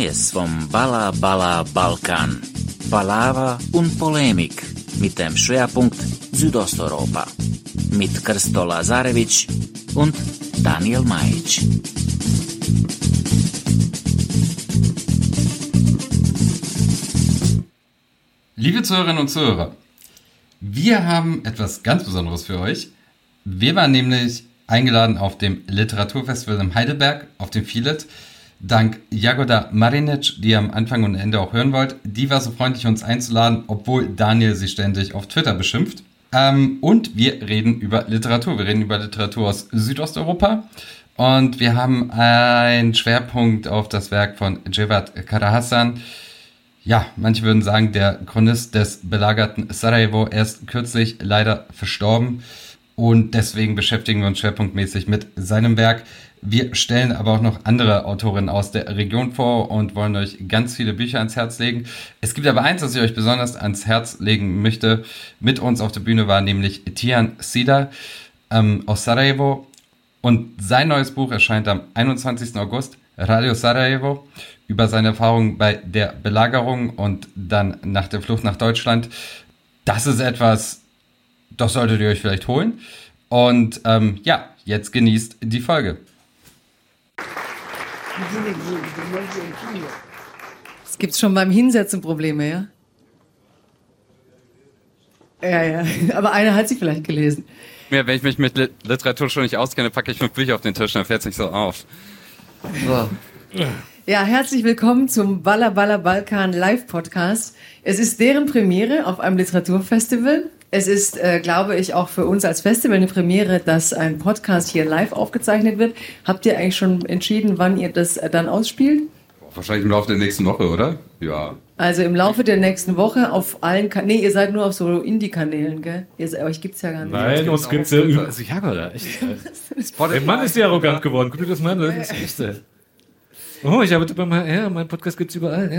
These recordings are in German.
Neues vom Balla Balla Balkan. Palaver und Polemik mit dem Schwerpunkt Südosteuropa. Mit Krsto Lazarevic und Daniel Majic. Liebe Zuhörerinnen und Zuhörer, wir haben etwas ganz Besonderes für euch. Wir waren nämlich eingeladen auf dem Literaturfestival in Heidelberg, auf dem Filet. Dank Jagoda Marinic, die ihr am Anfang und Ende auch hören wollt. Die war so freundlich, uns einzuladen, obwohl Daniel sie ständig auf Twitter beschimpft. Ähm, und wir reden über Literatur. Wir reden über Literatur aus Südosteuropa. Und wir haben einen Schwerpunkt auf das Werk von Cevat Karahassan. Ja, manche würden sagen, der Chronist des belagerten Sarajevo. Er ist kürzlich leider verstorben. Und deswegen beschäftigen wir uns schwerpunktmäßig mit seinem Werk. Wir stellen aber auch noch andere Autorinnen aus der Region vor und wollen euch ganz viele Bücher ans Herz legen. Es gibt aber eins, das ich euch besonders ans Herz legen möchte. Mit uns auf der Bühne war nämlich Tian Sida ähm, aus Sarajevo und sein neues Buch erscheint am 21. August, Radio Sarajevo, über seine Erfahrungen bei der Belagerung und dann nach der Flucht nach Deutschland. Das ist etwas, das solltet ihr euch vielleicht holen. Und ähm, ja, jetzt genießt die Folge. Es gibt schon beim Hinsetzen Probleme, ja? Ja, ja. Aber einer hat sie vielleicht gelesen. Ja, wenn ich mich mit Literatur schon nicht auskenne, packe ich fünf Bücher auf den Tisch, dann fährt es nicht so auf. So. Ja, herzlich willkommen zum Balla Balla Balkan Live Podcast. Es ist deren Premiere auf einem Literaturfestival. Es ist, äh, glaube ich, auch für uns als Festival eine Premiere, dass ein Podcast hier live aufgezeichnet wird. Habt ihr eigentlich schon entschieden, wann ihr das äh, dann ausspielt? Wahrscheinlich im Laufe der nächsten Woche, oder? Ja. Also im Laufe der nächsten Woche auf allen Kanälen. Nee, ihr seid nur auf so Indie-Kanälen, gell? Ihr, euch gibt's ja gar nicht. Nein, uns gibt's ja über. Also, ja, oder? Echt. Der Mann ist ja arrogant geworden. Guck dir das mal an. Das ist echt. Oh, ich arbeite beim HR, mein Podcast gibt's überall.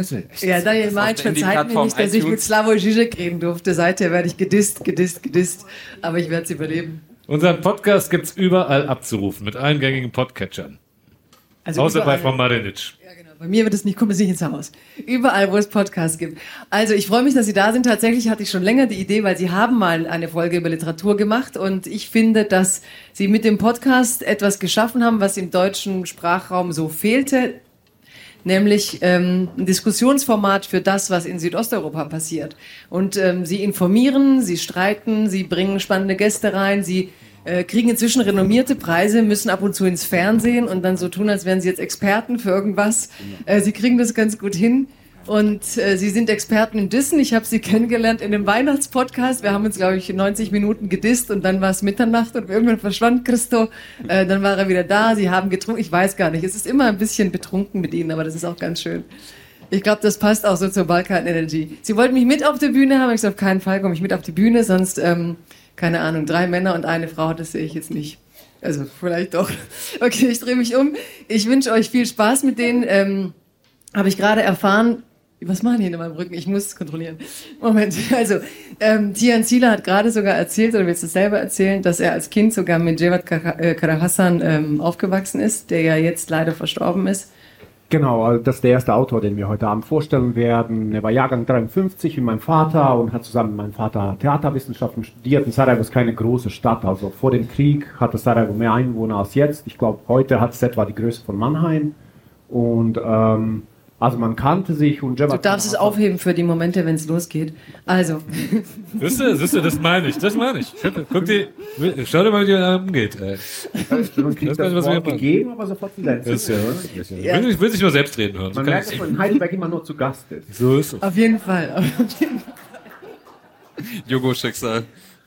Ja, Daniel Meitsch verzeiht mir nicht, dass ich mit Slavoj Žižek reden durfte. Seither werde ich gedisst, gedisst, gedisst. Aber ich werde es überleben. Unseren Podcast gibt's überall abzurufen, mit allen gängigen Podcatchern. Also Außer bei Frau Marinic. Ja, genau. Bei mir wird es nicht, kommen Sie ins Haus. Überall, wo es Podcasts gibt. Also ich freue mich, dass Sie da sind. Tatsächlich hatte ich schon länger die Idee, weil Sie haben mal eine Folge über Literatur gemacht und ich finde, dass Sie mit dem Podcast etwas geschaffen haben, was im deutschen Sprachraum so fehlte nämlich ähm, ein Diskussionsformat für das, was in Südosteuropa passiert. Und ähm, sie informieren, sie streiten, sie bringen spannende Gäste rein, sie äh, kriegen inzwischen renommierte Preise, müssen ab und zu ins Fernsehen und dann so tun, als wären sie jetzt Experten für irgendwas. Äh, sie kriegen das ganz gut hin. Und äh, Sie sind Experten in Dissen. Ich habe Sie kennengelernt in dem Weihnachtspodcast. Wir haben uns, glaube ich, 90 Minuten gedisst und dann war es Mitternacht und irgendwann verschwand Christo. Äh, dann war er wieder da. Sie haben getrunken. Ich weiß gar nicht. Es ist immer ein bisschen betrunken mit Ihnen, aber das ist auch ganz schön. Ich glaube, das passt auch so zur Balkan Energy. Sie wollten mich mit auf die Bühne haben. Ich sage, auf keinen Fall komme ich mit auf die Bühne, sonst, ähm, keine Ahnung, drei Männer und eine Frau, das sehe ich jetzt nicht. Also vielleicht doch. Okay, ich drehe mich um. Ich wünsche euch viel Spaß mit denen. Ähm, habe ich gerade erfahren, was machen die in meinem Rücken? Ich muss es kontrollieren. Moment, also ähm, Tian Zila hat gerade sogar erzählt, oder willst du es selber erzählen, dass er als Kind sogar mit Jevat äh, Karahassan ähm, aufgewachsen ist, der ja jetzt leider verstorben ist. Genau, also das ist der erste Autor, den wir heute Abend vorstellen werden. Er war Jahrgang 53 wie mein Vater und hat zusammen mit meinem Vater Theaterwissenschaften studiert. Und Sarajevo ist keine große Stadt. Also vor dem Krieg hatte Sarajevo mehr Einwohner als jetzt. Ich glaube, heute hat es etwa die Größe von Mannheim. Und ähm, also man kannte sich und Jabba Du darfst es aufheben für die Momente, wenn es losgeht. Also. Siehst du, siehst du, das meine ich, das meine ich. Guck dir, schau dir mal, wie der umgeht. Ey. Man kriegt das, das was wir gegeben, aber sofort wieder das ja, ja. Ich, will, ich will sich nur selbst reden hören. Man merkt, dass man in Heidelberg immer nur zu Gast ist. So ist es. Auf jeden Fall. Auf jeden Fall. Jogo-Schicksal.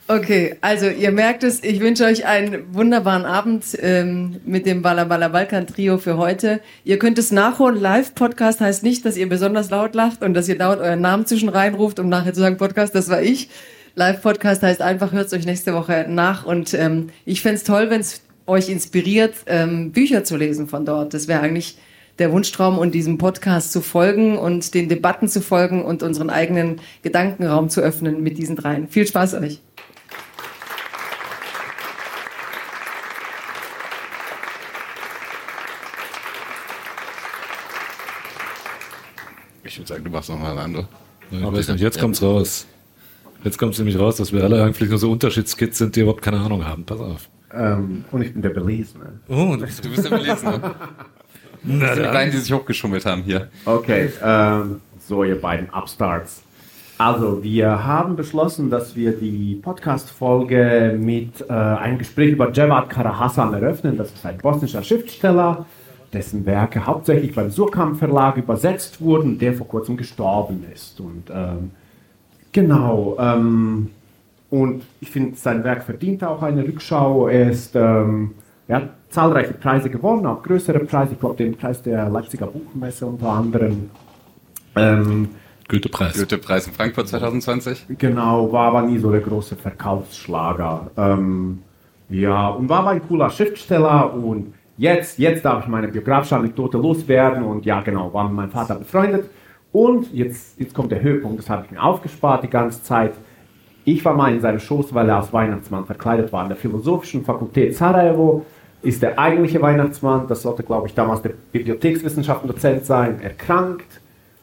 Okay, also ihr merkt es, ich wünsche euch einen wunderbaren Abend ähm, mit dem Balla Balla Balkan Trio für heute. Ihr könnt es nachholen. Live-Podcast heißt nicht, dass ihr besonders laut lacht und dass ihr dauernd euren Namen zwischen reinruft, um nachher zu sagen, Podcast, das war ich. Live-Podcast heißt einfach, hört es euch nächste Woche nach. Und ähm, ich fände es toll, wenn es euch inspiriert, ähm, Bücher zu lesen von dort. Das wäre eigentlich der Wunschtraum und diesem Podcast zu folgen und den Debatten zu folgen und unseren eigenen Gedankenraum zu öffnen mit diesen dreien. Viel Spaß euch. Würde sagen, du machst nochmal eine andere. Ich weiß nicht, jetzt kommt's raus. Jetzt kommt es nämlich raus, dass wir alle eigentlich nur so Unterschiedskids sind, die überhaupt keine Ahnung haben. Pass auf. Ähm, und ich bin der Belesene. Oh, du bist der Belesene. Na, das sind die beiden, die sich hochgeschummelt haben hier. Okay, ähm, so ihr beiden Upstarts. Also, wir haben beschlossen, dass wir die Podcast-Folge mit äh, einem Gespräch über Javad Karahassan eröffnen. Das ist ein bosnischer Schriftsteller, dessen Werke hauptsächlich beim Surkamp Verlag übersetzt wurden, der vor kurzem gestorben ist. Und ähm, genau, ähm, und ich finde, sein Werk verdient auch eine Rückschau. Er ist, ähm, er hat zahlreiche Preise gewonnen, auch größere Preise. Ich glaube, den Preis der Leipziger Buchmesse unter anderem. Ähm, Goethe-Preis. Goethe-Preis in Frankfurt 2020. Genau, war aber nie so der große Verkaufsschlager. Ähm, ja, und war aber ein cooler Schriftsteller und jetzt, jetzt darf ich meine biografische Anekdote loswerden und ja, genau, war mit meinem Vater befreundet. Und jetzt, jetzt kommt der Höhepunkt, das habe ich mir aufgespart die ganze Zeit. Ich war mal in seinem Schoß, weil er als Weihnachtsmann verkleidet war an der Philosophischen Fakultät Sarajevo. Ist der eigentliche Weihnachtsmann, das sollte, glaube ich, damals der Bibliothekswissenschaftendozent sein, erkrankt.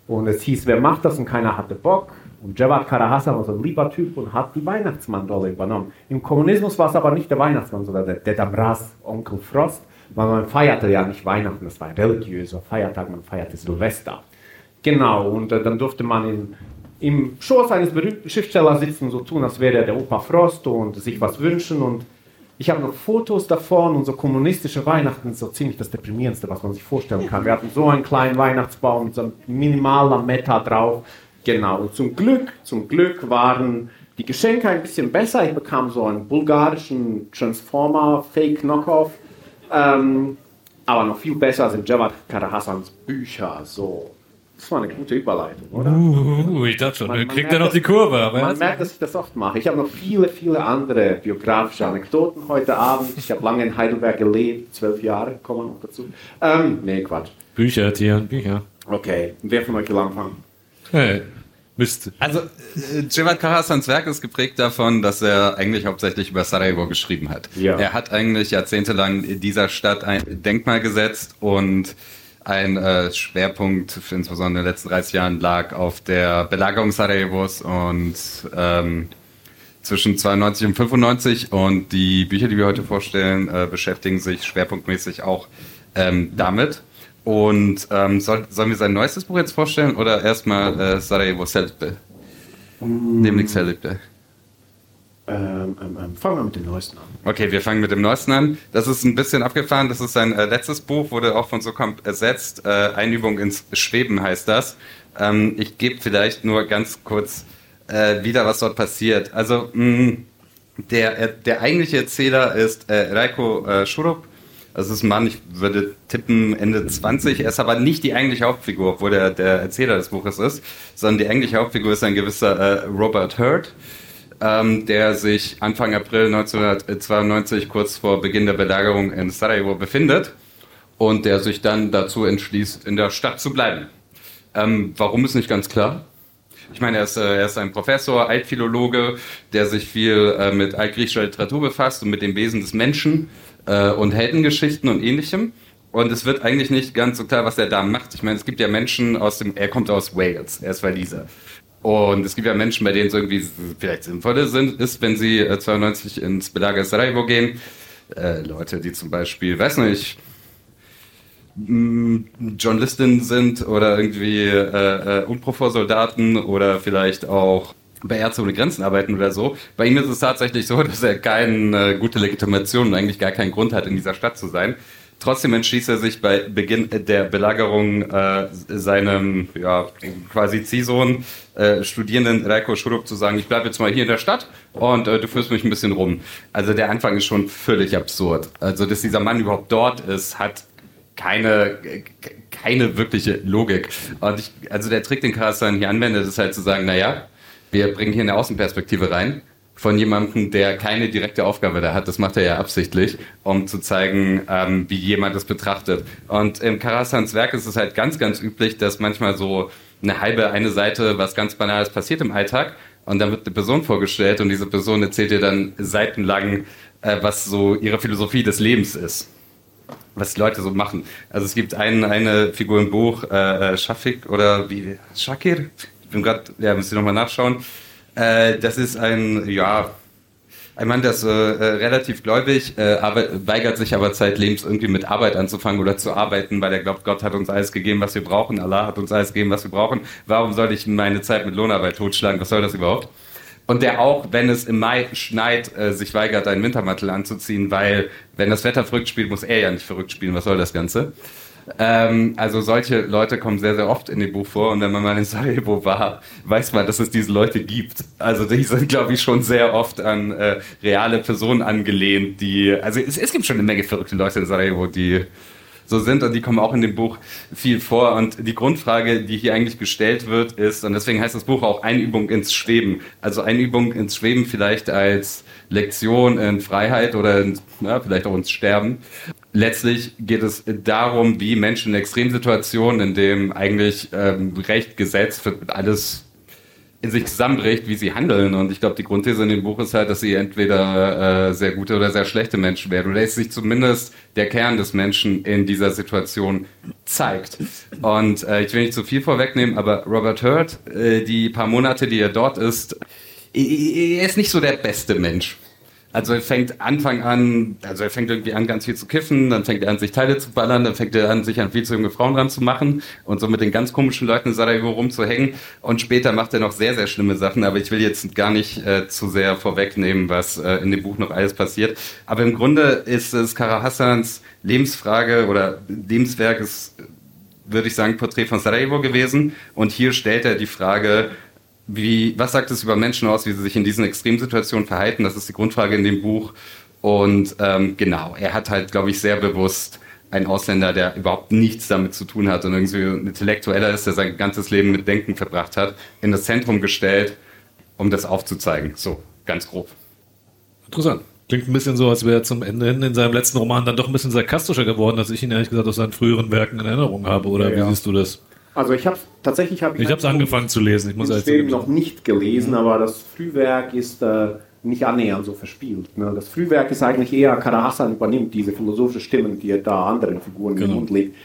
Und es hieß, wer macht das? Und keiner hatte Bock. Und Javad Karahassan war so ein lieber Typ und hat die Weihnachtsmann-Rolle übernommen. Im Kommunismus war es aber nicht der Weihnachtsmann, sondern der, der Damras, Onkel Frost, weil man feierte ja nicht Weihnachten, das war ein religiöser Feiertag, man feierte Silvester. Genau, und äh, dann durfte man in, im Schoß eines berühmten Schriftstellers sitzen, so tun, als wäre er der Opa Frost und sich was wünschen. Und ich habe noch Fotos davon und so kommunistische Weihnachten, so ziemlich das Deprimierendste, was man sich vorstellen kann. Wir hatten so einen kleinen Weihnachtsbaum mit so minimaler Meta drauf. Genau, und zum Glück, zum Glück waren die Geschenke ein bisschen besser. Ich bekam so einen bulgarischen Transformer Fake Knockoff. Ähm, aber noch viel besser sind Javad Karahassans Bücher. So das war eine gute Überleitung, oder? Uh, ich dachte schon, man, man kriegt er noch die Kurve. Man merkt, dass ich das oft mache. Ich habe noch viele, viele andere biografische Anekdoten heute Abend. Ich habe lange in Heidelberg gelebt, zwölf Jahre, kommen noch dazu. Ähm, nee, Quatsch. Bücher, Tieren, Bücher. Okay, wer von euch will anfangen? Hey. Mist. Also, äh, Cevat Karahassans Werk ist geprägt davon, dass er eigentlich hauptsächlich über Sarajevo geschrieben hat. Ja. Er hat eigentlich jahrzehntelang in dieser Stadt ein Denkmal gesetzt und ein äh, Schwerpunkt, insbesondere in den letzten 30 Jahren, lag auf der Belagerung Sarajevos und ähm, zwischen 92 und 95 und die Bücher, die wir heute vorstellen, äh, beschäftigen sich schwerpunktmäßig auch ähm, damit. Und ähm, soll, sollen wir sein neuestes Buch jetzt vorstellen oder erstmal äh, Sarajevo Selbe? Mm. Nämlich Selbe. Ähm, ähm, ähm, fangen wir mit dem Neuesten an. Okay, wir fangen mit dem Neuesten an. Das ist ein bisschen abgefahren. Das ist sein äh, letztes Buch, wurde auch von Sokamp ersetzt. Äh, Einübung ins Schweben heißt das. Ähm, ich gebe vielleicht nur ganz kurz äh, wieder, was dort passiert. Also, mh, mm, der, äh, der eigentliche Erzähler ist äh, Reiko äh, Schurup. Das ist ein Mann, ich würde tippen Ende 20. Er ist aber nicht die eigentliche Hauptfigur, obwohl der, der Erzähler des Buches ist, sondern die eigentliche Hauptfigur ist ein gewisser äh, Robert Hurt ähm, der sich Anfang April 1992, kurz vor Beginn der Belagerung in Sarajevo, befindet und der sich dann dazu entschließt, in der Stadt zu bleiben. Ähm, warum ist nicht ganz klar. Ich meine, er ist, äh, er ist ein Professor, Altphilologe, der sich viel äh, mit altgriechischer Literatur befasst und mit dem Wesen des Menschen äh, und Heldengeschichten und ähnlichem. Und es wird eigentlich nicht ganz so klar, was er da macht. Ich meine, es gibt ja Menschen aus dem, er kommt aus Wales, er ist Waliser. Und es gibt ja Menschen, bei denen es irgendwie vielleicht sinnvoller sind, ist, wenn sie äh, 92 ins Belager Sarajevo gehen. Äh, Leute, die zum Beispiel, weiß nicht, Journalistin sind oder irgendwie äh, äh, Unprofor-Soldaten oder vielleicht auch bei Ärzte ohne Grenzen arbeiten oder so. Bei ihm ist es tatsächlich so, dass er keine äh, gute Legitimation und eigentlich gar keinen Grund hat, in dieser Stadt zu sein. Trotzdem entschließt er sich bei Beginn der Belagerung äh, seinem ja, quasi Ziehsohn, äh, Studierenden Reiko Schurup zu sagen, ich bleibe jetzt mal hier in der Stadt und äh, du führst mich ein bisschen rum. Also der Anfang ist schon völlig absurd. Also dass dieser Mann überhaupt dort ist, hat keine, keine wirkliche Logik. Und ich, also der Trick, den Carsten hier anwendet, ist halt zu sagen, naja, wir bringen hier eine Außenperspektive rein von jemandem, der keine direkte Aufgabe da hat. Das macht er ja absichtlich, um zu zeigen, ähm, wie jemand das betrachtet. Und im Karasans Werk ist es halt ganz, ganz üblich, dass manchmal so eine halbe, eine Seite was ganz Banales passiert im Alltag und dann wird eine Person vorgestellt und diese Person erzählt dir dann seitenlang, äh, was so ihre Philosophie des Lebens ist. was die Leute so machen. Also es gibt ein, eine Figur im Buch, äh, äh Shafik oder wie, Shakir? Bin gerade, ja, müsst ihr nochmal nachschauen. Äh, das ist ein, ja, ein Mann, der ist äh, relativ gläubig, äh, aber weigert sich aber zeitlebens irgendwie mit Arbeit anzufangen oder zu arbeiten, weil er glaubt, Gott hat uns alles gegeben, was wir brauchen, Allah hat uns alles gegeben, was wir brauchen. Warum soll ich meine Zeit mit Lohnarbeit totschlagen? Was soll das überhaupt? Und der auch, wenn es im Mai schneit, äh, sich weigert, einen Wintermantel anzuziehen, weil wenn das Wetter verrückt spielt, muss er ja nicht verrückt spielen. Was soll das Ganze? Ähm, also solche Leute kommen sehr, sehr oft in dem Buch vor und wenn man mal in Sarajevo war, weiß man, dass es diese Leute gibt. Also die sind, glaube ich, schon sehr oft an äh, reale Personen angelehnt, die, also es, es gibt schon eine Menge verrückte Leute in Sarajevo, die so sind und die kommen auch in dem Buch viel vor. Und die Grundfrage, die hier eigentlich gestellt wird, ist, und deswegen heißt das Buch auch Einübung ins Schweben. Also Einübung ins Schweben vielleicht als Lektion in Freiheit oder in, ja, vielleicht auch ins Sterben. Letztlich geht es darum, wie Menschen in Extremsituationen, in dem eigentlich ähm, Recht, Gesetz, alles in sich zusammenbricht, wie sie handeln. Und ich glaube, die Grundthese in dem Buch ist halt, dass sie entweder äh, sehr gute oder sehr schlechte Menschen werden. Oder dass sich zumindest der Kern des Menschen in dieser Situation zeigt. Und äh, ich will nicht zu viel vorwegnehmen, aber Robert Hurt, äh, die paar Monate, die er dort ist, er ist nicht so der beste Mensch. Also er fängt Anfang an, also er fängt irgendwie an, ganz viel zu kiffen, dann fängt er an, sich Teile zu ballern, dann fängt er an, sich an viel zu junge Frauen ranzumachen und so mit den ganz komischen Leuten in Sarajevo rumzuhängen. Und später macht er noch sehr, sehr schlimme Sachen, aber ich will jetzt gar nicht äh, zu sehr vorwegnehmen, was äh, in dem Buch noch alles passiert. Aber im Grunde ist es Kara Hassans Lebensfrage oder Lebenswerk ist, würde ich sagen, Porträt von Sarajevo gewesen. Und hier stellt er die Frage, wie, was sagt es über Menschen aus, wie sie sich in diesen Extremsituationen verhalten? Das ist die Grundfrage in dem Buch. Und ähm, genau, er hat halt, glaube ich, sehr bewusst einen Ausländer, der überhaupt nichts damit zu tun hat und irgendwie ein Intellektueller ist, der sein ganzes Leben mit Denken verbracht hat, in das Zentrum gestellt, um das aufzuzeigen. So, ganz grob. Interessant. Klingt ein bisschen so, als wäre er zum Ende hin in seinem letzten Roman dann doch ein bisschen sarkastischer geworden, als ich ihn ehrlich gesagt aus seinen früheren Werken in Erinnerung habe. Oder ja, wie ja. siehst du das? Also ich habe tatsächlich habe ich. Ich habe es angefangen zu lesen. Ich muss Schweden noch nicht gelesen, aber das Frühwerk ist äh, nicht annähernd so verspielt. Ne? Das Frühwerk ist eigentlich eher Karahassan übernimmt diese philosophische Stimmen, die er da anderen Figuren genau. in den Mund legt.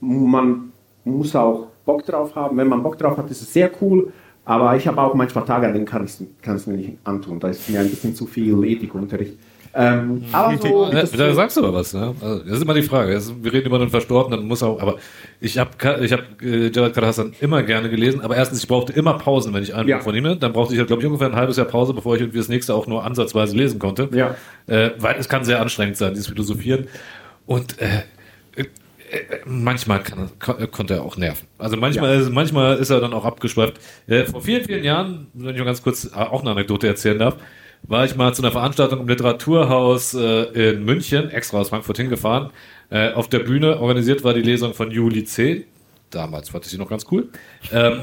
Man muss auch Bock drauf haben. Wenn man Bock drauf hat, ist es sehr cool. Aber ich habe auch manchmal Tage, an denen kann ich es mir nicht antun. Da ist mir ein bisschen zu viel Ethikunterricht. Ähm, aber so, da sagst du aber was. Ne? Also, das ist immer die Frage. Also, wir reden über den Verstorbenen, muss auch. Aber ich habe ich hab, äh, Javad Kadhassan immer gerne gelesen. Aber erstens, ich brauchte immer Pausen, wenn ich einen ja. von ihm. Dann brauchte ich, glaube ich, ungefähr ein halbes Jahr Pause, bevor ich irgendwie das nächste auch nur ansatzweise lesen konnte. Ja. Äh, weil es kann sehr anstrengend sein, dieses Philosophieren. Und äh, äh manchmal kann, konnte er auch nerven. Also manchmal, ja. manchmal ist er dann auch abgeschweift. Äh, vor vielen, vielen Jahren, wenn ich mal ganz kurz auch eine Anekdote erzählen darf, war ich mal zu einer Veranstaltung im Literaturhaus äh, in München, extra aus Frankfurt hingefahren. Äh, auf der Bühne organisiert war die Lesung von Juli C. Damals fand ich sie noch ganz cool. Ähm,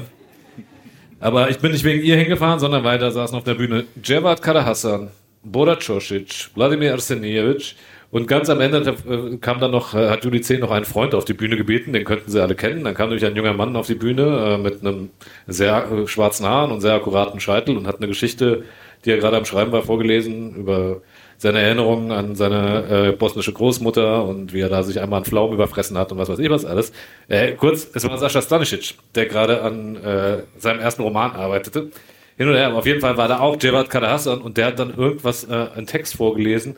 aber ich bin nicht wegen ihr hingefahren, sondern weil da saßen auf der Bühne Jevad Kadahassan, Bora Cosic, Wladimir Arsenievich und ganz am Ende äh, kam dann noch, äh, hat Juli C. noch einen Freund auf die Bühne gebeten, den könnten sie alle kennen. Dann kam nämlich ein junger Mann auf die Bühne äh, mit einem sehr schwarzen Haaren und sehr akkuraten Scheitel und hat eine Geschichte die er gerade am Schreiben war, vorgelesen über seine Erinnerungen an seine äh, bosnische Großmutter und wie er da sich einmal an Pflaumen überfressen hat und was weiß ich was alles. Äh, kurz, es war Sascha Stanisic, der gerade an äh, seinem ersten Roman arbeitete. Hin und her, aber auf jeden Fall war da auch Jevad Kadahassan und der hat dann irgendwas, äh, einen Text vorgelesen.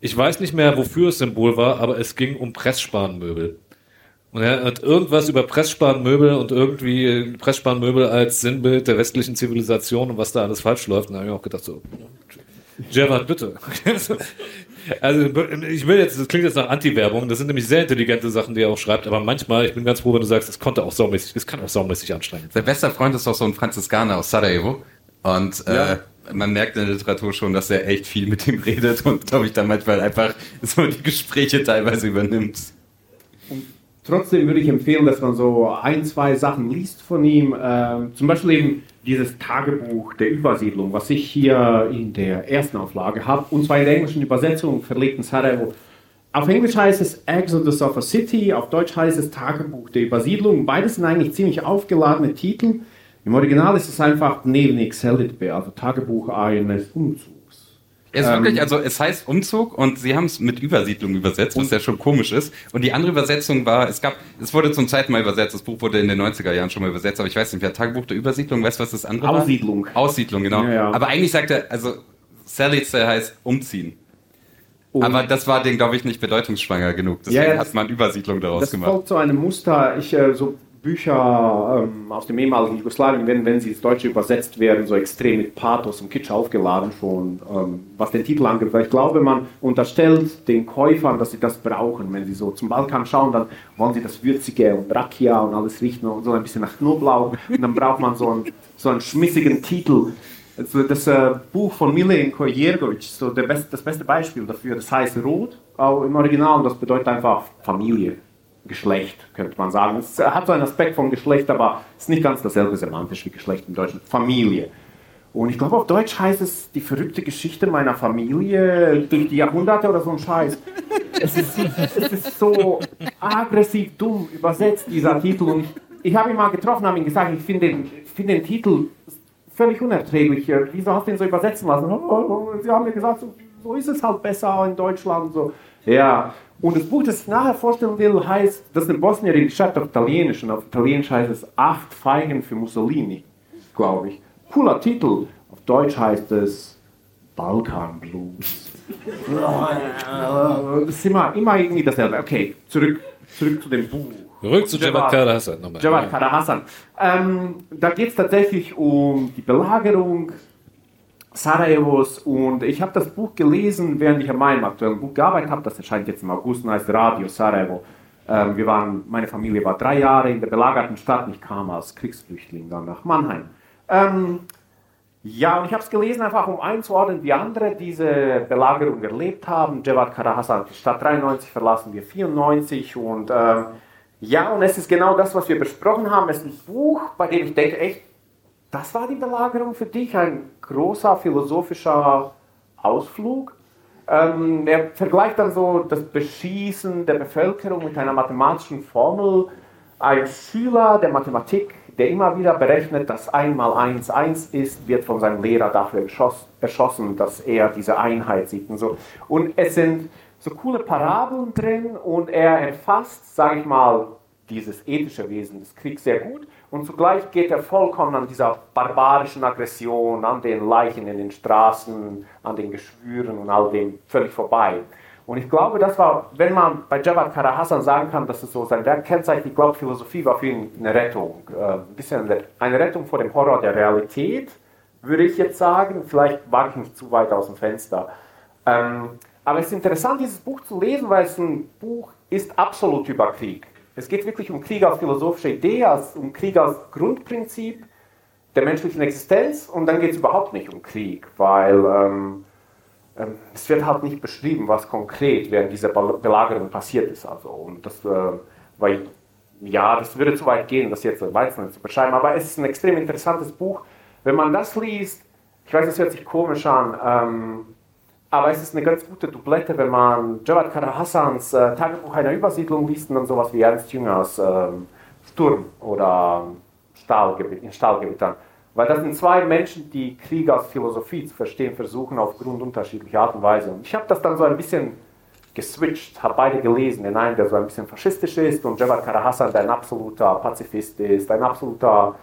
Ich weiß nicht mehr, wofür es Symbol war, aber es ging um Pressspanmöbel. Und er hat irgendwas über Pressspanmöbel und irgendwie Pressspanmöbel als Sinnbild der westlichen Zivilisation und was da alles falsch läuft. Und da habe ich auch gedacht, so, Gerard, bitte. also ich will jetzt, das klingt jetzt nach Anti-Werbung, das sind nämlich sehr intelligente Sachen, die er auch schreibt, aber manchmal, ich bin ganz froh, wenn du sagst, es konnte auch saumäßig, es kann auch saumäßig anstrengend. Sein bester Freund ist auch so ein Franziskaner aus Sarajevo und äh, ja. äh, man merkt in der Literatur schon, dass er echt viel mit ihm redet und glaube ich dann manchmal einfach so die Gespräche teilweise übernimmt. Trotzdem würde ich empfehlen, dass man so ein, zwei Sachen liest von ihm. Äh, zum Beispiel eben dieses Tagebuch der Übersiedlung, was ich hier in der ersten Auflage habe, und zwar in der englischen Übersetzung verlegt in Sarajevo. Auf Englisch heißt es Exodus of a City, auf Deutsch heißt es Tagebuch der Übersiedlung. Beides sind eigentlich ziemlich aufgeladene Titel. Im Original ist es einfach Neben Excelitbe, also Tagebuch eines Umzugs. Es ist wirklich, also es heißt Umzug und sie haben es mit Übersiedlung übersetzt, was ja schon komisch ist. Und die andere Übersetzung war, es gab, es wurde zum zweiten Mal übersetzt, das Buch wurde in den 90er Jahren schon mal übersetzt, aber ich weiß nicht, wer Tagebuch der Übersiedlung, weißt du, was das andere Aussiedlung. war? Aussiedlung, genau. Ja, ja. Aber eigentlich sagt er, also Salice heißt umziehen. Und aber das war den, glaube ich, nicht bedeutungsschwanger genug. Deswegen Ja, ja, hat man Übersiedlung daraus Das gemacht. folgt so einem Muster. Ich, äh, so Bücher ähm, aus dem ehemaligen Jugoslawien, wenn, wenn sie ins Deutsche übersetzt werden, so extrem mit Pathos und Kitsch aufgeladen schon, ähm, was den Titel angeht. Weil ich glaube, man unterstellt den Käufern, dass sie das brauchen. Wenn sie so zum Balkan schauen, dann wollen sie das Würzige und Rakia und alles riechen und so ein bisschen nach Knoblauch. Und dann braucht man so einen, so einen schmissigen Titel. Also das äh, Buch von Milenko Jergovic, so der best, das beste Beispiel dafür, das heißt Rot, auch im Original, und das bedeutet einfach Familie, Geschlecht, könnte man sagen. Es hat so einen Aspekt von Geschlecht, aber es ist nicht ganz dasselbe semantisch wie Geschlecht im Deutschen. Familie. Und ich glaube, auf Deutsch heißt es die verrückte Geschichte meiner Familie durch die Jahrhunderte oder so ein Scheiß. Es ist, es ist so aggressiv dumm übersetzt, dieser Titel. Und ich, habe ihn mal getroffen, habe ihm gesagt, ich finde den, ich finde den Titel völlig unerträglich. Äh, Wieso hast du ihn so übersetzen lassen? Oh, Sie haben mir gesagt, so, so ist es halt besser in Deutschland. So. Ja, und das Buch, das ich nachher vorstellen will, heißt, das ist eine Bosnierin, die schreibt auf Italienisch und auf Italienisch heißt es Acht Feigen für Mussolini, glaube ich. Cooler Titel. Auf Deutsch heißt es Balkan Blues. Das ist immer, immer irgendwie dasselbe. Okay, zurück, zurück zu dem Buch. Zurück zu Javad Kara Hassan nochmal. Javad Hassan. Ähm, da geht es tatsächlich um die Belagerung Sarajevos und ich habe das Buch gelesen, während ich an meinem aktuellen Buch gearbeitet habe. Das erscheint jetzt im August und heißt Radio Sarajevo. Ähm, wir waren, meine Familie war drei Jahre in der belagerten Stadt und ich kam als Kriegsflüchtling dann nach Mannheim. Ähm, ja, und ich habe es gelesen, einfach um einzuordnen, wie andere diese Belagerung erlebt haben. Javad Kara Hassan hat die Stadt 93 verlassen, wir 94 und ähm, ja, und es ist genau das, was wir besprochen haben. Es ist ein Buch, bei dem ich denke, echt, das war die Belagerung für dich, ein großer philosophischer Ausflug. Ähm, er vergleicht dann so das Beschießen der Bevölkerung mit einer mathematischen Formel. Ein Schüler der Mathematik, der immer wieder berechnet, dass 1 mal 1 1 ist, wird von seinem Lehrer dafür erschossen, dass er diese Einheit sieht und so. Und es sind so coole Parabeln drin und er erfasst, sage ich mal, dieses ethische Wesen des Kriegs sehr gut und zugleich geht er vollkommen an dieser barbarischen Aggression, an den Leichen in den Straßen, an den Geschwüren und all dem völlig vorbei. Und ich glaube, das war, wenn man bei Javad Kara Hassan sagen kann, dass es so sein Werk kennzeichnet, ich glaube, Philosophie war für ihn eine Rettung. Äh, ein bisschen eine Rettung vor dem Horror der Realität, würde ich jetzt sagen. Vielleicht wage ich nicht zu weit aus dem Fenster. Ähm, aber es ist interessant, dieses Buch zu lesen, weil es ein Buch ist absolut über Krieg. Es geht wirklich um Krieg als philosophische Idee, als, um Krieg als Grundprinzip der menschlichen Existenz und dann geht es überhaupt nicht um Krieg, weil ähm, ähm, es wird halt nicht beschrieben, was konkret während dieser Belagerung passiert ist. Also, und das, äh, weil, ja, das würde zu weit gehen, das jetzt weiter zu beschreiben, aber es ist ein extrem interessantes Buch. Wenn man das liest, ich weiß, das hört sich komisch an, ähm, aber es ist eine ganz gute Doublette, wenn man Javad Kara Hassans äh, Tagebuch einer Übersiedlung liest und dann sowas wie Ernst Jüngers äh, Sturm oder Stahlgebiet, in. Weil das sind zwei Menschen, die Krieg als Philosophie zu verstehen versuchen, aufgrund unterschiedlicher Art und Weise. Und ich habe das dann so ein bisschen geswitcht, habe beide gelesen. Den einen, der so ein bisschen faschistisch ist, und Javad Kara Hassan, der ein absoluter Pazifist ist, ein absoluter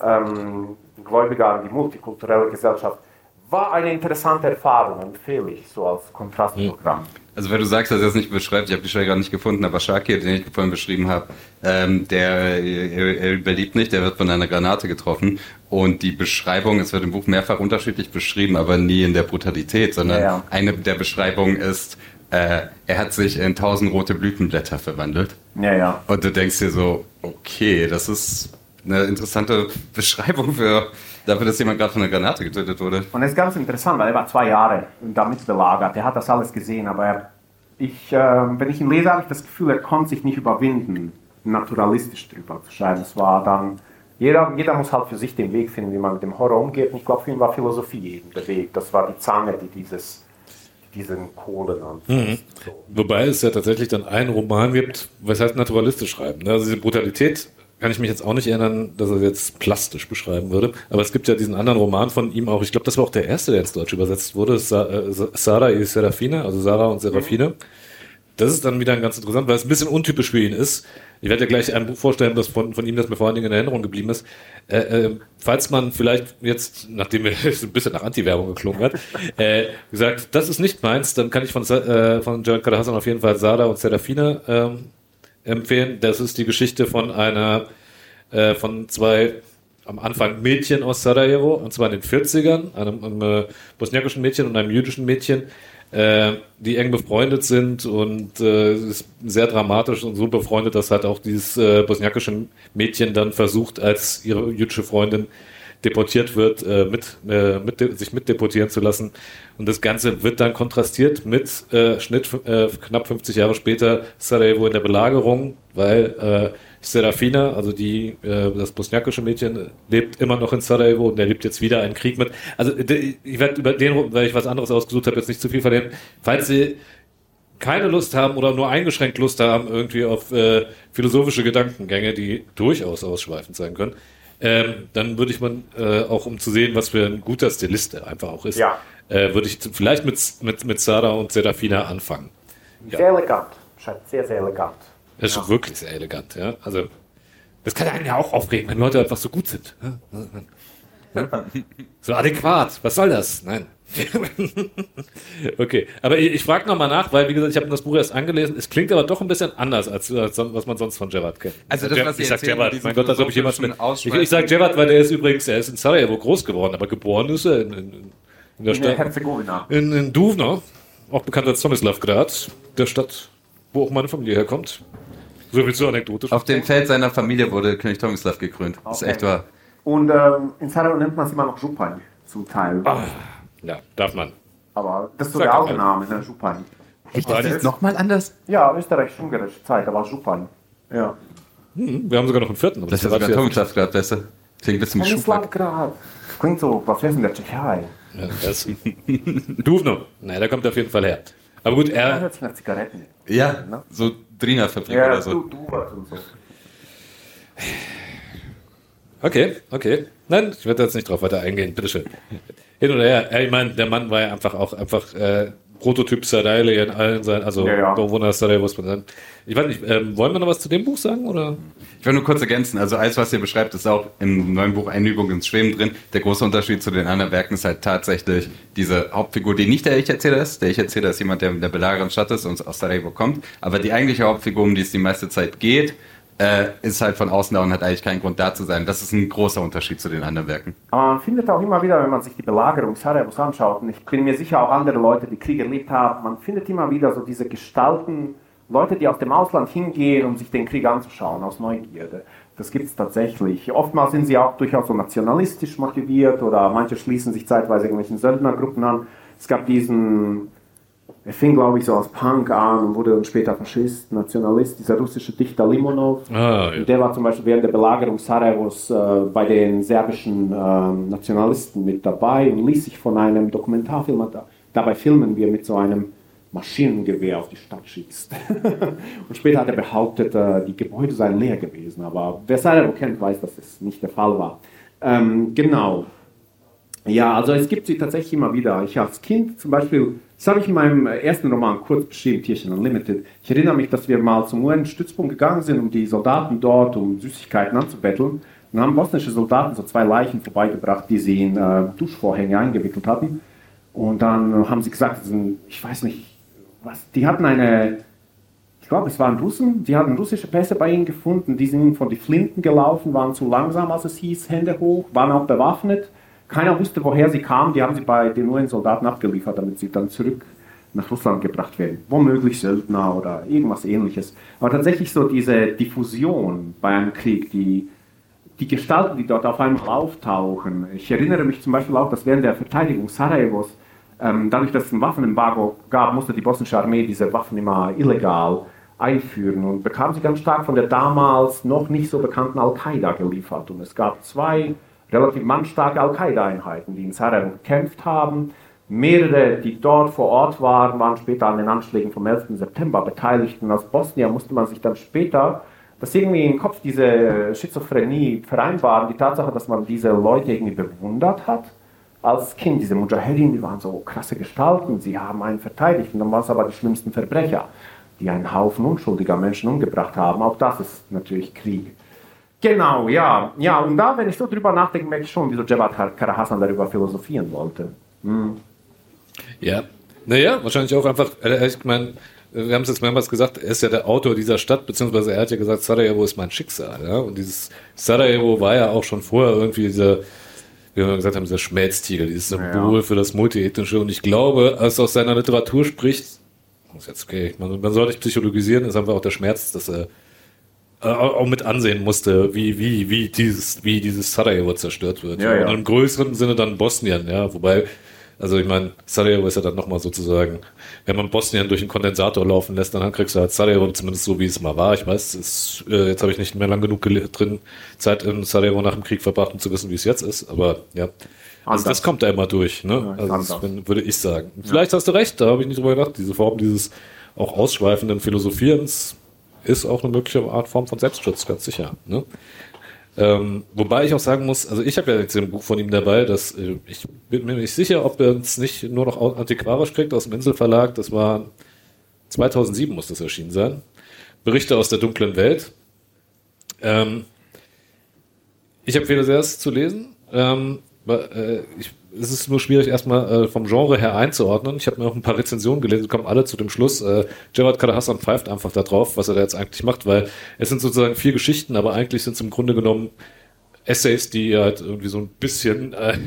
ähm, Gläubiger an die multikulturelle Gesellschaft. War eine interessante Erfahrung, empfehle ich so als Kontrastprogramm. Also wenn du sagst, dass er es nicht beschreibt, ich habe die Stelle gerade nicht gefunden, aber Shakir, den ich vorhin beschrieben habe, ähm, der er, er überlebt nicht, der wird von einer Granate getroffen und die Beschreibung, es wird im Buch mehrfach unterschiedlich beschrieben, aber nie in der Brutalität, sondern Ja, ja. eine der Beschreibungen ist, äh, er hat sich in tausend rote Blütenblätter verwandelt Ja, ja. und du denkst dir so, okay, das ist eine interessante Beschreibung für dafür, dass jemand gerade von einer Granate getötet wurde. Und es ist ganz interessant, weil er war zwei Jahre damit belagert. Er hat das alles gesehen, aber er, ich, äh, wenn ich ihn lese, habe ich das Gefühl, er konnte sich nicht überwinden, naturalistisch drüber zu schreiben. Es war dann, jeder, jeder muss halt für sich den Weg finden, wie man mit dem Horror umgeht. Und ich glaube, für ihn war Philosophie eben der Weg. Das war die Zange, die dieses, diesen Kohlen anfasst. So. Wobei es ja tatsächlich dann einen Roman gibt, was heißt naturalistisch schreiben. ne? Also diese Brutalität kann ich mich jetzt auch nicht erinnern, dass er es jetzt plastisch beschreiben würde. Aber es gibt ja diesen anderen Roman von ihm auch. Ich glaube, das war auch der erste, der ins Deutsch übersetzt wurde. Sa äh, Sarah y Serafine, also Sarah und Serafine. Mhm. Das ist dann wieder ganz interessant, weil es ein bisschen untypisch für ihn ist. Ich werde dir gleich ein Buch vorstellen, das von, von ihm, das mir vor allen Dingen in Erinnerung geblieben ist. Äh, äh, falls man vielleicht jetzt, nachdem mir ein bisschen nach Anti-Werbung geklungen hat, äh, gesagt, das ist nicht meins, dann kann ich von, äh, von Jared Hassan auf jeden Fall Sada und Serafina ähm, empfehlen. Das ist die Geschichte von einer, äh, von zwei am Anfang Mädchen aus Sarajevo, und zwar in den 40ern, einem, einem äh, bosniakischen Mädchen und einem jüdischen Mädchen, äh, die eng befreundet sind und äh, ist sehr dramatisch und so befreundet, dass halt auch dieses äh, bosniakische Mädchen dann versucht, als ihre jüdische Freundin deportiert wird, äh, mit, äh, mit sich mitdeportieren zu lassen. Und das Ganze wird dann kontrastiert mit äh, Schnitt äh, knapp 50 Jahre später Sarajevo in der Belagerung, weil äh, Serafina, also die, äh, das bosniakische Mädchen, lebt immer noch in Sarajevo und er lebt jetzt wieder einen Krieg mit. Also ich werde über den, weil ich was anderes ausgesucht habe, jetzt nicht zu viel verlieren. Falls Sie keine Lust haben oder nur eingeschränkt Lust haben irgendwie auf philosophische Gedankengänge, die durchaus ausschweifend sein können, ähm, dann würde ich man äh, auch, um zu sehen, was für ein guter Stilist er einfach auch ist, ja. äh, würde ich vielleicht mit, mit, mit Sarah und Serafina anfangen. Sehr ja. elegant. Sehr, sehr elegant. Das ist ja. wirklich sehr elegant, ja. Also, das kann einen ja auch aufregen, wenn Leute einfach so gut sind. So adäquat. Was soll das? Nein. okay, aber ich, ich frage nochmal nach, weil wie gesagt, ich habe das Buch erst angelesen. Es klingt aber doch ein bisschen anders, als, als was man sonst von Gerard kennt. Also das, was ich sag Gerard, mein Gott, als ob ich jemand mit. Ich, ich sage Gerard, weil der ist übrigens, er ist in Sarajevo groß geworden, aber geboren ist er in, in, in der Stadt. Herzegowina. In, in Duvna, auch bekannt als Tomislavgrad, der Stadt, wo auch meine Familie herkommt. So viel zu anekdotisch. Auf dem Feld seiner Familie wurde König Tomislav gekrönt. Okay. Das ist echt wahr. Und ähm, in Sarajevo nennt man es immer noch Jupan zum Teil. Ah, ja, darf man. Aber das ist so der Augename, ne? Jupan. Echt, das ist nochmal anders? Ja, österreichisch-ungarische Zeit, aber Jupan. Ja. Hm, wir haben sogar noch einen vierten. Das ist ja sogar Tomislavgrad besser. Klingt ein bisschen Tomislavgrad. Klingt so, was ist in der Tschechei? Ja, das. Duvno. Naja, der kommt auf jeden Fall her. Aber gut, er. Er hört sich nach Zigaretten. Ja, ne? so Drina-Fabrik ja, oder so. Du, du und so. Okay, okay. Nein, ich werde jetzt nicht drauf weiter eingehen. Bitteschön. Hin oder her. Ich meine, der Mann war ja einfach auch einfach äh, Prototyp Sadaile in allen seinen, also ja, ja. Wunder Sadaile, muss man sagen. Ich weiß nicht, ähm, wollen wir noch was zu dem Buch sagen? Oder? Ich will nur kurz ergänzen. Also alles, was ihr beschreibt, ist auch im neuen Buch Einübung ins Schweben drin. Der große Unterschied zu den anderen Werken ist halt tatsächlich diese Hauptfigur, die nicht der Ich-Erzähler ist. Der Ich-Erzähler ist jemand, der in der belagerten Stadt ist und aus Sarajevo kommt. Aber die eigentliche Hauptfigur, um die es die meiste Zeit geht, äh, ist halt von außen da und hat eigentlich keinen Grund da zu sein. Das ist ein großer Unterschied zu den anderen Werken. Aber man findet auch immer wieder, wenn man sich die Belagerung Sarajevos anschaut, und ich bin mir sicher auch andere Leute, die Krieg erlebt haben, man findet immer wieder so diese Gestalten, Leute, die aus dem Ausland hingehen, um sich den Krieg anzuschauen, aus Neugierde. Das gibt es tatsächlich. Oftmals sind sie auch durchaus so nationalistisch motiviert oder manche schließen sich zeitweise irgendwelchen Söldnergruppen an. Es gab diesen er fing, glaube ich, so als Punk an und wurde dann später Faschist, Nationalist, dieser russische Dichter Limonov. Ah, ja. Der war zum Beispiel während der Belagerung Sarajevos äh, bei den serbischen äh, Nationalisten mit dabei und ließ sich von einem Dokumentarfilm da, dabei filmen, wie er mit so einem Maschinengewehr auf die Stadt schießt. und später hat er behauptet, äh, die Gebäude seien leer gewesen. Aber wer Sarajevo kennt, weiß, dass das nicht der Fall war. Ähm, genau. Ja, also es gibt sie tatsächlich immer wieder. Ich als Kind zum Beispiel, das habe ich in meinem ersten Roman kurz beschrieben, Tierchen Unlimited. Ich erinnere mich, dass wir mal zum UN-Stützpunkt gegangen sind, um die Soldaten dort um Süßigkeiten anzubetteln. Dann haben bosnische Soldaten so zwei Leichen vorbeigebracht, die sie in äh, Duschvorhänge eingewickelt hatten. Und dann haben sie gesagt, ich weiß nicht, was, die hatten eine, ich glaube, es waren Russen, die hatten russische Pässe bei ihnen gefunden, die sind von den Flinten gelaufen, waren zu langsam, als es hieß, Hände hoch, waren auch bewaffnet keiner wusste, woher sie kamen. Die haben sie bei den UN-Soldaten abgeliefert, damit sie dann zurück nach Russland gebracht werden. Womöglich Söldner oder irgendwas ähnliches. Aber tatsächlich so diese Diffusion bei einem Krieg, die, die Gestalten, die dort auf einmal auftauchen. Ich erinnere mich zum Beispiel auch, dass während der Verteidigung Sarajevos, ähm, dadurch, dass es ein Waffenembargo gab, musste die bosnische Armee diese Waffen immer illegal einführen und bekam sie ganz stark von der damals noch nicht so bekannten Al-Qaida geliefert. Und es gab zwei relativ mannstarke Al-Qaida-Einheiten, die in Sarajevo gekämpft haben. Mehrere, die dort vor Ort waren, waren später an den Anschlägen vom 11. September beteiligt. Und aus Bosnien musste man sich dann später dass irgendwie im Kopf diese Schizophrenie vereinbaren, die Tatsache, dass man diese Leute irgendwie bewundert hat. Als Kind, diese Mujahedin, die waren so krasse Gestalten, sie haben einen verteidigt und dann waren es aber die schlimmsten Verbrecher, die einen Haufen unschuldiger Menschen umgebracht haben. Auch das ist natürlich Krieg. Genau, ja. Ja, und da, wenn ich so drüber nachdenke, merke ich schon, wieso Javad Karahassan darüber philosophieren wollte. Hm. Ja, naja, wahrscheinlich auch einfach, ich meine, wir haben es jetzt mehrmals gesagt, er ist ja der Autor dieser Stadt, beziehungsweise er hat ja gesagt, Sarajevo ist mein Schicksal. Ja? Und dieses Sarajevo war ja auch schon vorher irgendwie dieser, wie wir gesagt haben, dieser Schmelztiegel, dieses Symbol ja. für das Multiethnische. Und ich glaube, als er aus seiner Literatur spricht, ist jetzt okay, man, man soll nicht psychologisieren, ist einfach auch der Schmerz, dass er auch mit ansehen musste, wie, wie, wie dieses, wie dieses Sarajevo zerstört wird. Ja, ja. Und im größeren Sinne dann Bosnien, ja, wobei also ich meine, Sarajevo ist ja dann nochmal sozusagen, wenn man Bosnien durch einen Kondensator laufen lässt, dann kriegst du halt Sarajevo zumindest so, wie es mal war. Ich weiß, ist, äh, jetzt habe ich nicht mehr lang genug drin Zeit in Sarajevo nach dem Krieg verbracht, um zu wissen, wie es jetzt ist. Aber ja, also das kommt da immer durch, ne? Ja, also das, würde ich sagen. Vielleicht hast du recht, da habe ich nicht drüber gedacht. Diese Form dieses auch ausschweifenden Philosophierens ist auch eine mögliche Art Form von Selbstschutz, ganz sicher. Ne? Ähm, wobei ich auch sagen muss, also ich habe ja jetzt ein Buch von ihm dabei, dass äh, ich bin mir nicht sicher, ob er es nicht nur noch antiquarisch kriegt aus dem Inselverlag. Das war 2007 muss das erschienen sein. Berichte aus der dunklen Welt. Ähm, ich empfehle sehr, es zu lesen. Ähm, äh, ich es ist nur schwierig, erstmal äh, vom Genre her einzuordnen. Ich habe mir auch ein paar Rezensionen gelesen, die kommen alle zu dem Schluss. Äh, Javad Kadahassan pfeift einfach da drauf, was er da jetzt eigentlich macht, weil es sind sozusagen vier Geschichten, aber eigentlich sind es im Grunde genommen Essays, die halt irgendwie so ein bisschen äh,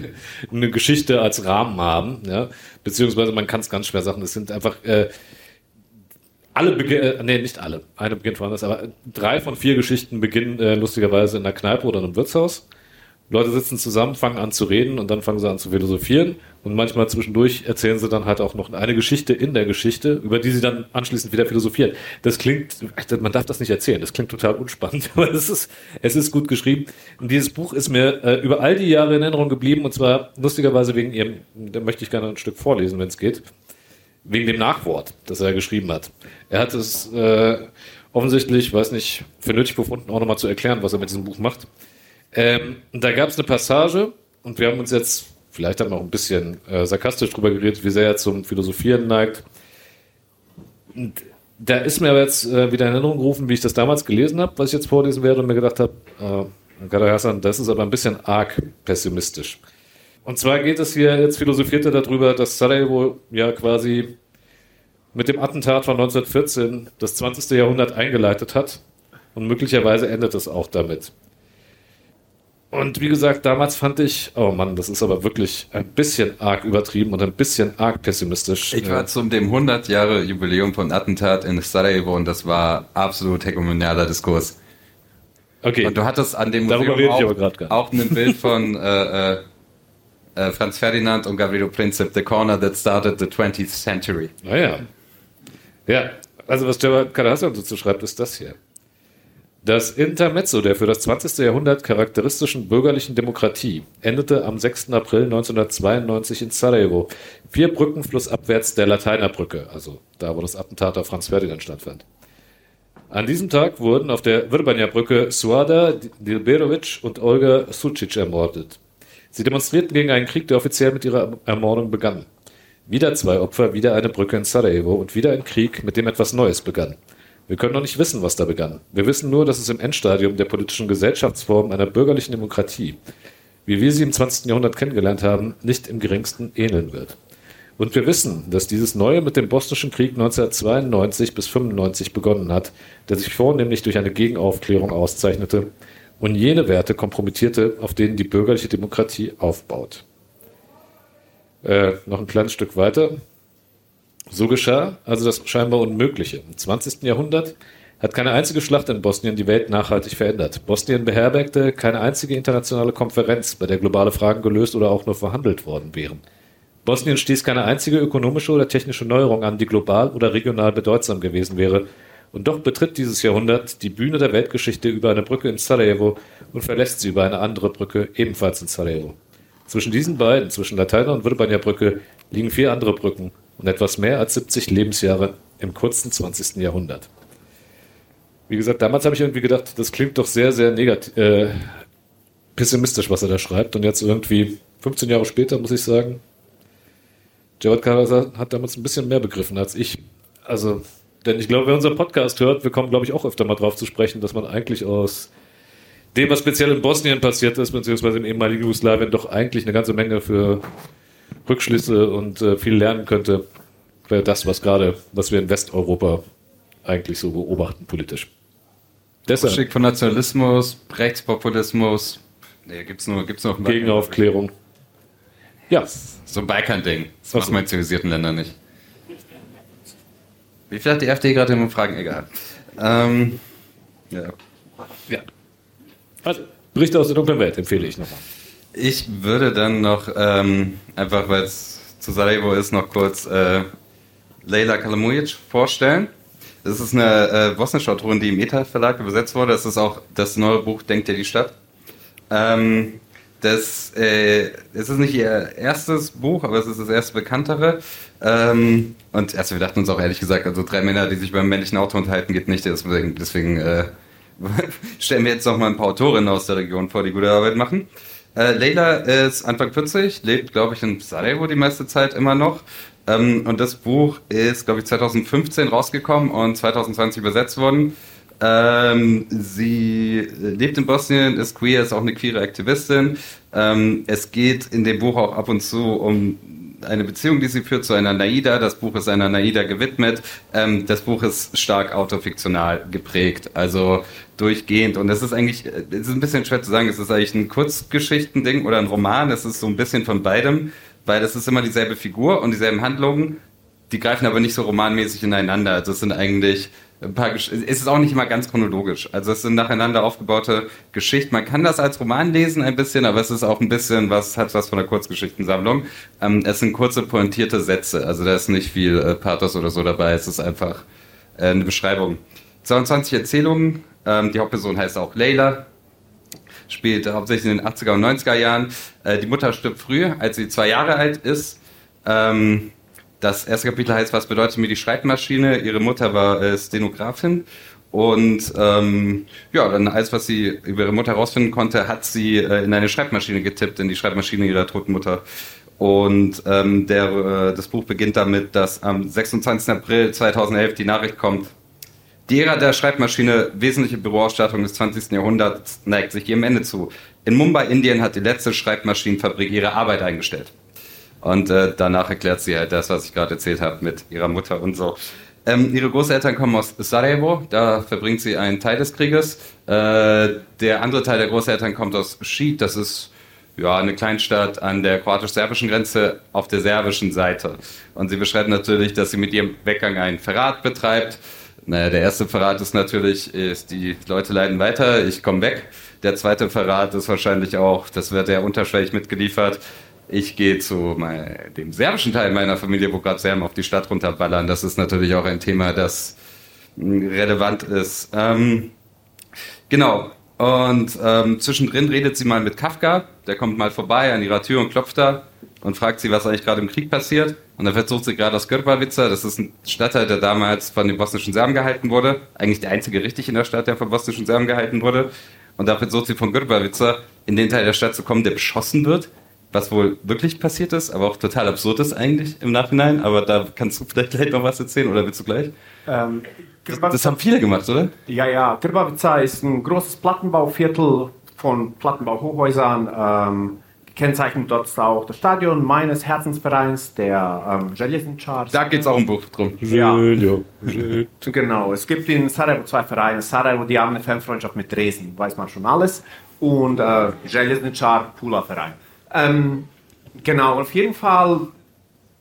eine Geschichte als Rahmen haben, ja. Beziehungsweise man kann es ganz schwer sagen. Es sind einfach äh, alle beginnen, äh, nee, nicht alle. Eine beginnt woanders, aber drei von vier Geschichten beginnen äh, lustigerweise in einer Kneipe oder einem Wirtshaus. Leute sitzen zusammen, fangen an zu reden und dann fangen sie an zu philosophieren. Und manchmal zwischendurch erzählen sie dann halt auch noch eine Geschichte in der Geschichte, über die sie dann anschließend wieder philosophieren. Das klingt, man darf das nicht erzählen, das klingt total unspannend, aber es ist, es ist gut geschrieben. Und dieses Buch ist mir äh, über all die Jahre in Erinnerung geblieben und zwar lustigerweise wegen ihrem, da möchte ich gerne ein Stück vorlesen, wenn es geht, wegen dem Nachwort, das er geschrieben hat. Er hat es äh, offensichtlich, weiß nicht, für nötig befunden, auch nochmal zu erklären, was er mit diesem Buch macht. Ähm, da gab es eine Passage und wir haben uns jetzt, vielleicht haben wir auch ein bisschen äh, sarkastisch drüber geredet, wie sehr er zum Philosophieren neigt. Und da ist mir aber jetzt äh, wieder in Erinnerung gerufen, wie ich das damals gelesen habe, was ich jetzt vorlesen werde und mir gedacht habe, äh, das ist aber ein bisschen arg pessimistisch. Und zwar geht es hier, jetzt philosophiert er darüber, dass Sarajevo ja quasi mit dem Attentat von 1914 das 20. Jahrhundert eingeleitet hat und möglicherweise endet es auch damit. Und wie gesagt, damals fand ich, oh Mann, das ist aber wirklich ein bisschen arg übertrieben und ein bisschen arg pessimistisch. Ich war zum dem 100 Jahre Jubiläum von Attentat in Sarajevo und das war absolut hegemonialer Diskurs. Okay. Und du hattest an dem Museum auch, auch ein Bild von äh, äh, äh, Franz Ferdinand und Gavrilo Princip, The Corner That Started the 20th Century. Naja. Ja, also was Jabba Kadhasan dazu schreibt, ist das hier. Das Intermezzo der für das 20. Jahrhundert charakteristischen bürgerlichen Demokratie endete am 6. April 1992 in Sarajevo, vier Brücken flussabwärts der Lateinerbrücke, also da, wo das Attentat auf Franz Ferdinand stattfand. An diesem Tag wurden auf der Vrbanja-Brücke Suada Dilberovic und Olga Sucic ermordet. Sie demonstrierten gegen einen Krieg, der offiziell mit ihrer Ermordung begann. Wieder zwei Opfer, wieder eine Brücke in Sarajevo und wieder ein Krieg, mit dem etwas Neues begann. Wir können noch nicht wissen, was da begann. Wir wissen nur, dass es im Endstadium der politischen Gesellschaftsform einer bürgerlichen Demokratie, wie wir sie im 20. Jahrhundert kennengelernt haben, nicht im geringsten ähneln wird. Und wir wissen, dass dieses Neue mit dem Bosnischen Krieg 1992 bis 1995 begonnen hat, der sich vornehmlich durch eine Gegenaufklärung auszeichnete und jene Werte kompromittierte, auf denen die bürgerliche Demokratie aufbaut. Äh, noch ein kleines Stück weiter. So geschah also das scheinbar Unmögliche. Im 20. Jahrhundert hat keine einzige Schlacht in Bosnien die Welt nachhaltig verändert. Bosnien beherbergte keine einzige internationale Konferenz, bei der globale Fragen gelöst oder auch nur verhandelt worden wären. Bosnien stieß keine einzige ökonomische oder technische Neuerung an, die global oder regional bedeutsam gewesen wäre. Und doch betritt dieses Jahrhundert die Bühne der Weltgeschichte über eine Brücke in Sarajevo und verlässt sie über eine andere Brücke ebenfalls in Sarajevo. Zwischen diesen beiden, zwischen Lateiner und Vrbanja Brücke, liegen vier andere Brücken, und etwas mehr als 70 Lebensjahre im kurzen 20. Jahrhundert. wie gesagt, damals habe ich irgendwie gedacht, das klingt doch sehr, sehr negativ, äh, pessimistisch, was er da schreibt. Und jetzt irgendwie 15 Jahre später muss ich sagen, Jawad Karasa hat damals ein bisschen mehr begriffen als ich. Also, denn ich glaube, wer unseren Podcast hört, wir kommen, glaube ich, auch öfter mal drauf zu sprechen, dass man eigentlich aus dem, was speziell in Bosnien passiert ist, beziehungsweise im ehemaligen Jugoslawien, doch eigentlich eine ganze Menge für Rückschlüsse und äh, viel lernen könnte, wäre das, was gerade, was wir in Westeuropa eigentlich so beobachten politisch. Deshalb. Schick von Nationalismus, Rechtspopulismus, nee, gibt's nur, gibt's nur Gegenaufklärung. Ja. So ein Balkan-Ding. Das macht man in zivilisierten Ländern nicht. Wie viel hat die AfD gerade im Fragen? Egal. Ähm, ja. Ja. Also, Berichte aus der dunklen Welt empfehle ich nochmal. Ich würde dann noch, ähm, einfach weil es zu Sarajevo ist, noch kurz äh, Leila Kalamujic vorstellen. Das ist eine äh, bosnische Autorin, die im ETA Verlag übersetzt wurde. Das ist auch das neue Buch Denkt ihr die Stadt. Ähm, das, äh, es ist nicht ihr erstes Buch, aber es ist das erste bekanntere. Ähm, und also wir dachten uns auch ehrlich gesagt, also drei Männer, die sich beim männlichen Auto unterhalten, geht nicht. Deswegen, deswegen äh, stellen wir jetzt noch mal ein paar Autorinnen aus der Region vor, die gute Arbeit machen. Äh, Leila ist Anfang 40, lebt, glaube ich, in Sarajevo die meiste Zeit immer noch. Ähm, und das Buch ist, glaube ich, 2015 rausgekommen und 2020 übersetzt worden. Ähm, sie lebt in Bosnien, ist queer, ist auch eine queere Aktivistin. Ähm, es geht in dem Buch auch ab und zu um eine Beziehung, die sie führt zu einer Naida. Das Buch ist einer Naida gewidmet. Ähm, das Buch ist stark autofiktional geprägt, also durchgehend. Und es ist eigentlich, es ist ein bisschen schwer zu sagen, es ist eigentlich ein Kurzgeschichtending oder ein Roman. Es ist so ein bisschen von beidem weil es ist immer dieselbe Figur und dieselben Handlungen, die greifen aber nicht so romanmäßig ineinander. Also es sind eigentlich ein paar, es ist auch nicht immer ganz chronologisch. Also es sind nacheinander aufgebaute Geschichten. Man kann das als Roman lesen ein bisschen, aber es ist auch ein bisschen was, hat was von der Kurzgeschichtensammlung. Ähm, es sind kurze, pointierte Sätze. Also da ist nicht viel äh, Pathos oder so dabei. Es ist einfach äh, eine Beschreibung. 22 Erzählungen. Ähm, die Hauptperson heißt auch Leila spielt hauptsächlich in den 80er und 90er Jahren. Äh, die Mutter stirbt früh, als sie zwei Jahre alt ist. Ähm, das erste Kapitel heißt, was bedeutet mir die Schreibmaschine? Ihre Mutter war äh, Stenografin. Und ähm, ja, dann alles, was sie über ihre Mutter herausfinden konnte, hat sie äh, in eine Schreibmaschine getippt, in die Schreibmaschine ihrer toten Mutter. Und ähm, der, äh, das Buch beginnt damit, dass am 26. April 2011 die Nachricht kommt, die Ära der Schreibmaschine, wesentliche Büroausstattung des 20. Jahrhunderts, neigt sich ihrem Ende zu. In Mumbai, Indien, hat die letzte Schreibmaschinenfabrik ihre Arbeit eingestellt. Und äh, danach erklärt sie halt das, was ich gerade erzählt habe mit ihrer Mutter und so. Ähm, ihre Großeltern kommen aus Sarajevo, da verbringt sie einen Teil des Krieges. Äh, der andere Teil der Großeltern kommt aus Schied, das ist ja, eine Kleinstadt an der kroatisch-serbischen Grenze auf der serbischen Seite. Und sie beschreibt natürlich, dass sie mit ihrem Weggang einen Verrat betreibt. Naja, der erste Verrat ist natürlich, ist, die Leute leiden weiter, ich komme weg. Der zweite Verrat ist wahrscheinlich auch, das wird ja unterschwellig mitgeliefert, ich gehe zu mein, dem serbischen Teil meiner Familie, wo gerade Serben auf die Stadt runterballern. Das ist natürlich auch ein Thema, das relevant ist. Ähm, genau. Und ähm, zwischendrin redet sie mal mit Kafka. Der kommt mal vorbei an ihrer Tür und klopft da und fragt sie, was eigentlich gerade im Krieg passiert. Und dann versucht sie gerade aus Grbavica, das ist ein Stadtteil, der damals von den bosnischen Serben gehalten wurde. Eigentlich der einzige richtig in der Stadt, der von bosnischen Serben gehalten wurde. Und da versucht sie von Grbavica in den Teil der Stadt zu kommen, der beschossen wird. Was wohl wirklich passiert ist, aber auch total absurd ist eigentlich im Nachhinein. Aber da kannst du vielleicht gleich noch was erzählen oder willst du gleich? Ähm, das, das, haben viele gemacht, oder? Ja, ja. Grbavica ist ein großes Plattenbauviertel von Plattenbauhochhäusern. Ähm, Kennzeichnet dort auch das Stadion meines Herzensvereins, der ähm, Željezničar. Da geht es auch im Buch drum. Ja. genau. Es gibt in Sarajevo zwei Vereine. Sarajevo, die haben eine Fanfreundschaft mit Dresden, weiß man schon alles. Und äh, Željezničar, Pula-Verein. Ähm, genau, auf jeden Fall,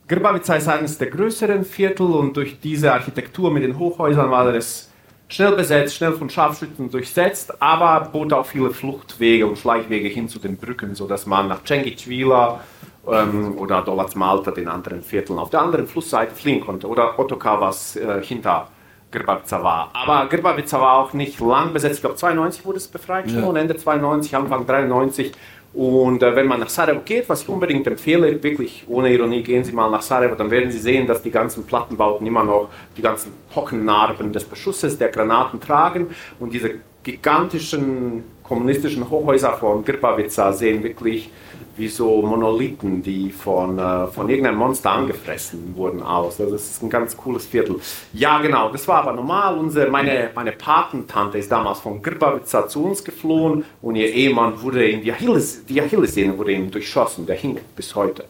Grbavica ist eines der größeren Viertel und durch diese Architektur mit den Hochhäusern war es schnell besetzt, schnell von Scharfschützen durchsetzt, aber bot auch viele Fluchtwege und Schleichwege hin zu den Brücken, sodass man nach Cengicvila ähm, oder Dolac Malta, den anderen Vierteln, auf der anderen Flussseite fliehen konnte oder Otoka, was äh, hinter Grbavica war. Aber Grbavica war auch nicht lang besetzt. Ich glaube, 92 wurde es befreit schon ja. und Ende 92, Anfang 93 Und äh, wenn man nach Sarajevo geht, was ich unbedingt empfehle, wirklich ohne Ironie, gehen Sie mal nach Sarajevo, dann werden Sie sehen, dass die ganzen Plattenbauten immer noch die ganzen Pockennarben des Beschusses der Granaten tragen. Und diese gigantischen kommunistischen Hochhäuser von Grbavica sehen wirklich wie so Monolithen, die von, äh, von irgendeinem Monster angefressen wurden, aus. Also das ist ein ganz cooles Viertel. Ja, genau, das war aber normal. Unsere, meine, meine Patentante ist damals von Grbavica zu uns geflohen und ihr Ehemann wurde in die, Achilles, die Achillessehne wurde ihm durchschossen. Der hing bis heute.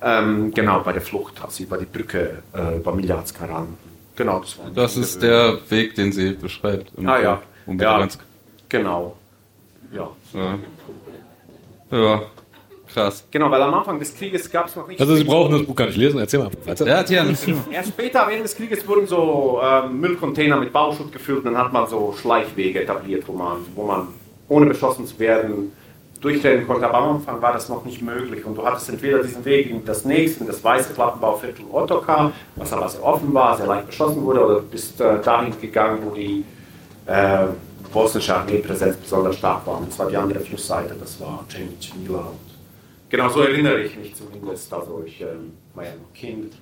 Ähm, genau, bei der Flucht, als sie über die Brücke äh, über Miljatska ran. Genau, das war Das ist der Weg, den sie beschreibt. Ah ja, ja genau. Ja. ja. Ja. Krass. Genau, weil am Anfang des Krieges gab es noch nicht. Also Sie brauchen das Buch gar nicht lesen, erzähl mal weiter. Ja, Tian. Erst später, während des Krieges, wurden so ähm, Müllcontainer mit Bauschutt gefüllt und dann hat man so Schleichwege etabliert, wo man, wo man ohne beschossen zu werden durchrennen konnte. Aber am Anfang war das noch nicht möglich und du hattest entweder diesen Weg in das nächste, in das weiße Plattenbauviertel Ottokar, was aber sehr offen war, sehr leicht beschossen wurde, oder bist äh, dahin gegangen, wo die äh, bosnische Armeepräsenz besonders stark war. Und das war die andere Flussseite, das war Cenic, Mila Genau, so erinnere ich mich zumindest. Also ich ähm, war ja noch Kind.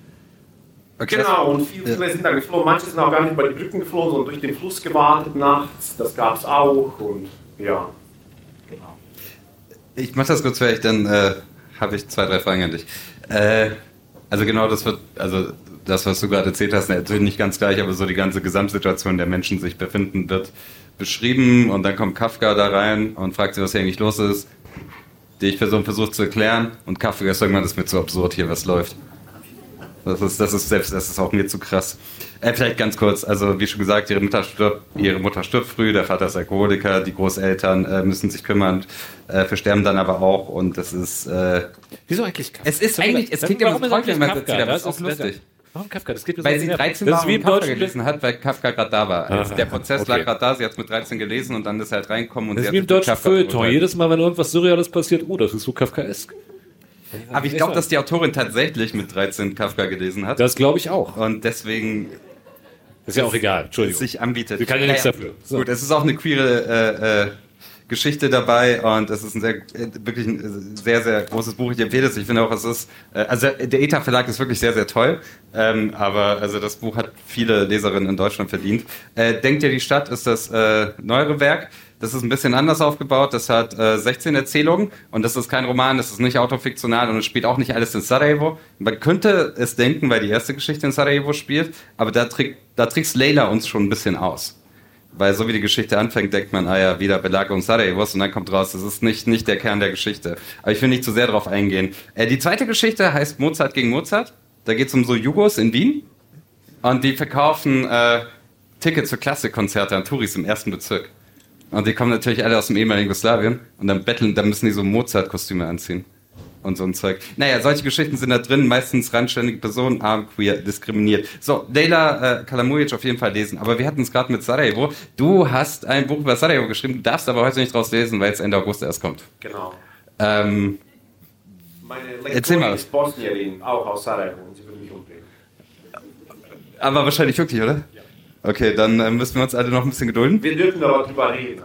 Okay. Genau, und viele, viele sind da geflohen. Manche sind auch gar nicht über die Brücken geflohen, sondern durch den Fluss gewartet nachts. Das gab es auch. Und ja, genau. Ich mache das kurz fertig, dann äh, habe ich zwei, drei Fragen an dich. Äh, also genau das wird, also das, was du gerade erzählt hast, natürlich nicht ganz gleich, aber so die ganze Gesamtsituation der Menschen sich befinden wird beschrieben und dann kommt Kafka da rein und fragt sich, was hier eigentlich los ist die ich Person versucht zu erklären und Kaffee ist irgendwann, das ist mir zu absurd hier, was läuft. Das ist, das ist selbst, das ist auch mir zu krass. Äh, vielleicht ganz kurz, also wie schon gesagt, ihre Mutter stirbt, ihre Mutter stirbt früh, der Vater ist Alkoholiker, die Großeltern äh, müssen sich kümmern, äh, versterben dann aber auch und das ist. Äh, Wieso eigentlich Kafka? Es ist eigentlich, es klingt immer so freundlich, wenn man es ist auch lustig. Warum Kafka? Das geht weil sie 13 war und Kafka gelesen hat, weil Kafka gerade da war. Also der Prozess okay. lag gerade da, sie hat es mit 13 gelesen und dann ist er halt reinkommen und das sie ist wie im deutschen Feuilleton. Jedes Mal, wenn irgendwas Surreales passiert, oh, das ist so Kafkaesk. Aber ich glaube, dass die Autorin tatsächlich mit 13 Kafka gelesen hat. Das glaube ich auch. Und deswegen ist ja auch egal, Entschuldigung. sich anbietet. Wir können ja nichts dafür. So. Gut, es ist auch eine queere äh, äh, Geschichte dabei und es ist ein sehr, wirklich ein sehr, sehr großes Buch. Ich empfehle es. Ich finde auch, es ist, äh, also der ETA Verlag ist wirklich sehr, sehr toll, ähm, aber also das Buch hat viele Leserinnen in Deutschland verdient. Äh, Denkt ihr, die Stadt ist das äh, neuere Werk. Das ist ein bisschen anders aufgebaut. Das hat äh, 16 Erzählungen und das ist kein Roman, das ist nicht autofiktional und es spielt auch nicht alles in Sarajevo. Man könnte es denken, weil die erste Geschichte in Sarajevo spielt, aber da, trick, da Leila uns schon ein bisschen aus weil so wie die Geschichte anfängt, denkt man, ah ja, wieder Belagerung Sarajevos und dann kommt raus, das ist nicht, nicht der Kern der Geschichte. Aber ich will nicht zu sehr darauf eingehen. Äh, die zweite Geschichte heißt Mozart gegen Mozart. Da geht es um so Jugos in Wien und die verkaufen äh, Tickets für Klassikkonzerte an Touris im ersten Bezirk. Und die kommen natürlich alle aus dem ehemaligen Jugoslawien und dann betteln, dann müssen die so Mozart-Kostüme anziehen und so ein Zeug. Naja, solche Geschichten sind da drin, meistens randständige Personen, arm, queer, diskriminiert. So, Leila äh, Kalamujic auf jeden Fall lesen. Aber wir hatten es gerade mit Sarajevo. Du hast ein Buch über Sarajevo geschrieben, darfst aber heute nicht draus lesen, weil es Ende August erst kommt. Genau. Ähm, Meine Lektorin ist Bosnierin, auch aus Sarajevo, und sie will mich umbringen. Aber wahrscheinlich wirklich, oder? Ja. Okay, dann äh, müssen wir uns alle noch ein bisschen gedulden. Wir dürfen aber drüber reden.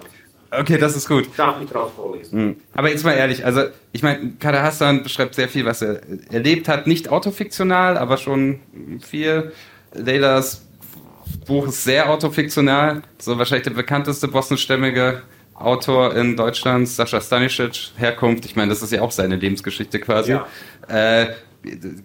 Okay, das ist gut. Ich darf nicht drauf vorlesen. Mhm. Aber jetzt mal ehrlich, also ich meine, Kader Hassan beschreibt sehr viel, was er erlebt hat. Nicht autofiktional, aber schon viel. Leilas Buch ist sehr autofiktional. So wahrscheinlich der bekannteste bosnischstämmige Autor in Deutschland, Sascha Stanisic, Herkunft. Ich meine, das ist ja auch seine Lebensgeschichte quasi. Ja. Äh,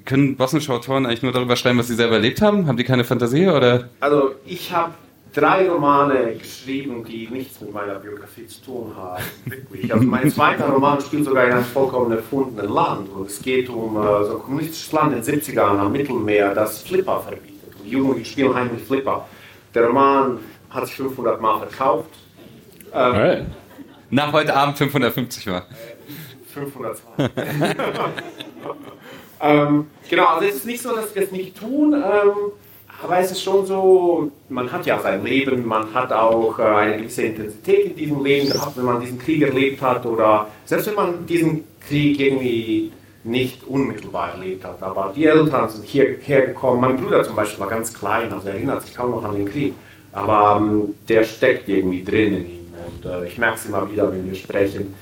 können bosnische Autoren eigentlich nur darüber schreiben, was sie selber erlebt haben? Haben die keine Fantasie oder? Also ich habe drei Romane geschrieben, die nichts mit meiner Biografie zu tun haben. Wirklich. Also mein zweiter Roman spielt sogar in einem vollkommen erfundenen Land. Und es geht um äh, so ein kommunistisches Land in den 70ern am Mittelmeer, das Flipper verbietet. Und die Jugendlichen spielen heimlich Flipper. Der Roman hat sich 500 Mal verkauft. Ähm. Nach heute Abend 550 Mal. 502. ähm, genau, also es ist nicht so, dass wir es nicht tun. Ähm, aber es ist schon so, man hat ja sein Leben, man hat auch äh, eine gewisse Intensität in diesem Leben gehabt, wenn man diesen Krieg erlebt hat oder selbst wenn man diesen Krieg irgendwie nicht unmittelbar erlebt hat. Aber die Eltern sind hierher gekommen. Mein Bruder zum Beispiel war ganz klein, also er erinnert sich kaum noch an den Krieg. Aber ähm, der steckt irgendwie drin in ihm. Und äh, ich merke es immer wieder, wenn wir sprechen.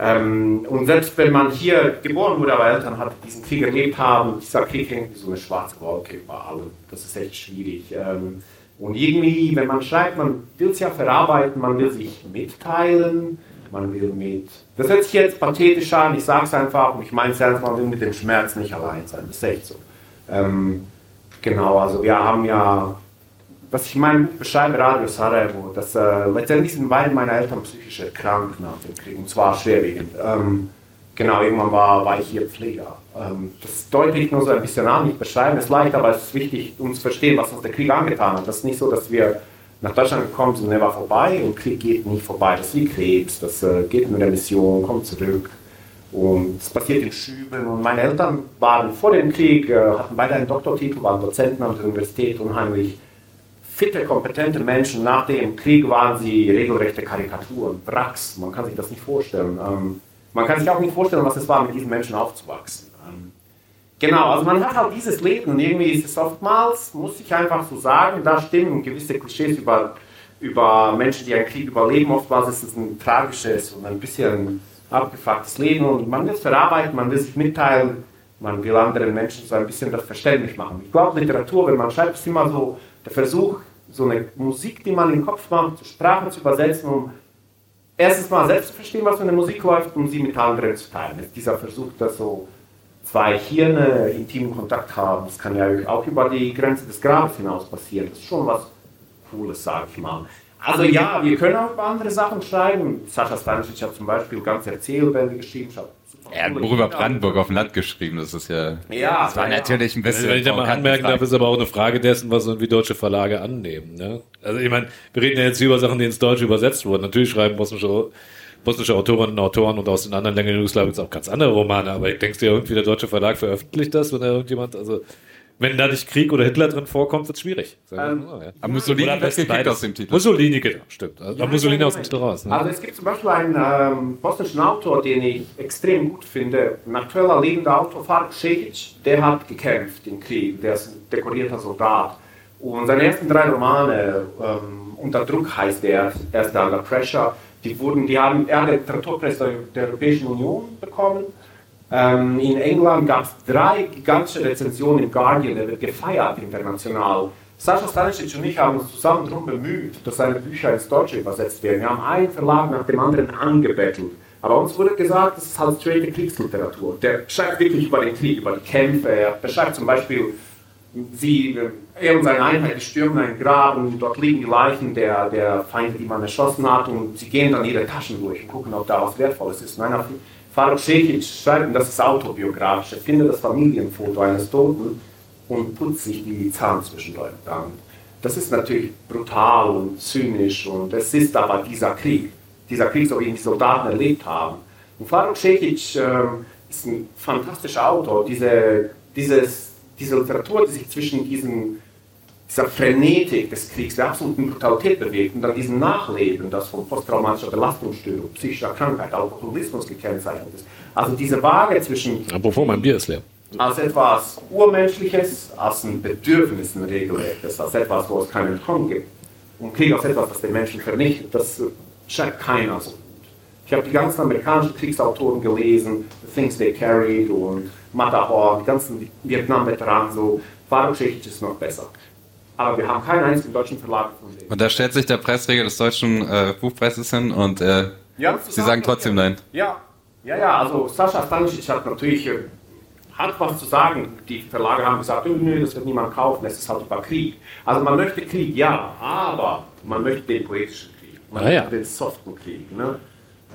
Ähm, und selbst wenn man hier geboren wurde, aber Eltern hat diesen Krieg erlebt haben, dieser Krieg hängt so eine schwarze Wolke über allem. Das ist echt schwierig. Ähm, und irgendwie, wenn man schreibt, man will es ja verarbeiten, man will sich mitteilen, man will mit. Das hört sich jetzt pathetisch an, ich sage es einfach und ich meine es ernst, man will mit dem Schmerz nicht allein sein. Das ist echt so. Ähm, genau, also wir haben ja, was ich meine, beschreibe Radio Sarajevo, dass äh, letztendlich sind beide meine Eltern psychisch erkrankt nach dem Krieg und zwar schwerwiegend. Ähm, genau, irgendwann war, war ich hier Pfleger. Ähm, das deute ich nur so ein bisschen an, ich beschreibe es leicht, aber es ist wichtig, uns zu verstehen, was uns der Krieg angetan hat. Das ist nicht so, dass wir nach Deutschland gekommen sind, er war vorbei und Krieg geht nicht vorbei. Das ist wie Krebs, das äh, geht mit der Mission, kommt zurück. Und es passiert in Schüben. Und meine Eltern waren vor dem Krieg, äh, hatten beide einen Doktortitel, waren Dozenten an der Universität, unheimlich fitte, kompetente Menschen. Nach dem Krieg waren sie regelrechte Karikaturen, Wracks. Man kann sich das nicht vorstellen. Ähm, man kann sich auch nicht vorstellen, was es war, mit diesen Menschen aufzuwachsen. Ähm, Genau, also man hat halt dieses Leben und irgendwie ist es oftmals, muss ich einfach so sagen, da stimmen gewisse Klischees über, über Menschen, die einen Krieg überleben. Oftmals ist es ein tragisches und ein bisschen abgefucktes Leben und man will es verarbeiten, man will sich mitteilen, man will anderen Menschen so ein bisschen das verständlich machen. Ich glaube, Literatur, wenn man schreibt, ist immer so der Versuch, so eine Musik, die man im Kopf macht, Sprache zu übersetzen, um erstens mal selbst zu verstehen, was für eine Musik läuft, um sie mit anderen zu teilen. Ist dieser Versuch, das so zwei Hirne intimen Kontakt haben. Das kann ja auch über die Grenze des Grabes hinaus passieren. Das ist schon was Cooles, sage ich mal. Also ja, wir können auch über andere Sachen schreiben. Sascha Stanisic hat zum Beispiel ganze Erzählbände geschrieben. Er hat ein Buch über Brandenburg auf dem Land geschrieben, das ist ja. Ja, das war ja, natürlich ein bisschen. Wenn ich da mal anmerken darf, ist aber auch eine Frage dessen, was irgendwie deutsche Verlage annehmen. Ne? Also ich meine, wir reden ja jetzt über Sachen, die ins Deutsche übersetzt wurden. Natürlich schreiben bosnische bosnische Autorinnen und Autoren und aus den anderen Ländern Jugoslawiens auch ganz andere Romane, aber ich denke dir irgendwie, der deutsche Verlag veröffentlicht das, wenn da irgendjemand, also wenn da nicht Krieg oder Hitler drin vorkommt, wird es schwierig. Ähm, oh, ja. Aber Mussolini wird gekickt aus dem Titel. Mussolini, genau, stimmt. Also ja, Mussolini aus dem Titel raus. Ne? Also es gibt zum Beispiel einen ähm, bosnischen Autor, den ich extrem gut finde, ein aktueller lebender Autor, Faruk Šehić, der hat gekämpft im Krieg, der ist ein dekorierter Soldat. Und seine ersten drei Romane, ähm, Unter Druck heißt der, erste Under Pressure, die wurden, die haben, er hat den Literaturpreis der Europäischen Union bekommen. Ähm, in England gab es drei gigantische Rezensionen im Guardian, der wird gefeiert international. Sascha Stanisic und ich haben uns zusammen darum bemüht, dass seine Bücher ins Deutsche übersetzt werden. Wir haben einen Verlag nach dem anderen angebettelt. Aber uns wurde gesagt, das ist halt straight Kriegsliteratur. Der schreibt wirklich über den Krieg, über die Kämpfe. Er beschreibt zum Beispiel sie, er und seine Einheit, stürmen einen Graben, dort liegen die Leichen der, der Feinde, die man erschossen hat, und sie gehen dann ihre Taschen durch und gucken, ob da was Wertvolles ist. Nein, Faruk Šehić schreibt, das ist autobiografisch, er findet das Familienfoto eines Toten und putzt sich die Zahn zwischendurch damit. Das ist natürlich brutal und zynisch und es ist aber dieser Krieg, dieser Krieg, so wie ihn die Soldaten erlebt haben. Und Faruk äh, ist ein fantastischer Autor, diese, dieses diese Literatur, die sich zwischen diesen, dieser Frenetik des Kriegs, der absoluten Brutalität bewegt und dann diesem Nachleben, das von posttraumatischer Belastungsstörung, psychischer Krankheit, Alkoholismus gekennzeichnet ist. Also diese Waage zwischen... Apropos, mein Bier ist leer. Als etwas Urmenschliches, als ein Bedürfnis ein regelrechtes, als etwas, wo es keinen Entkommen gibt. Und Krieg als etwas, das den Menschen vernichtet, das scheint keiner so gut. Ich habe die ganzen amerikanischen Kriegsautoren gelesen, The Things They Carried und Matterhorn, die ganzen Vietnam-Veteranen, so, Fahrungsgeschichte ist noch besser. Aber wir haben keinen einzigen deutschen Verlag von denen. Und da stellt sich der Preisträger des deutschen äh, Buchpreises hin und äh, ja, Sie sagen trotzdem nein. Ja, ja, ja, also Sascha Stanisic hat natürlich äh, hat was zu sagen. Die Verlage haben gesagt, oh, nö, das wird niemand kaufen, es ist halt über Krieg. Also man möchte Krieg, ja, aber man möchte den poetischen Krieg, man ah, möchte den soften Krieg. Ne?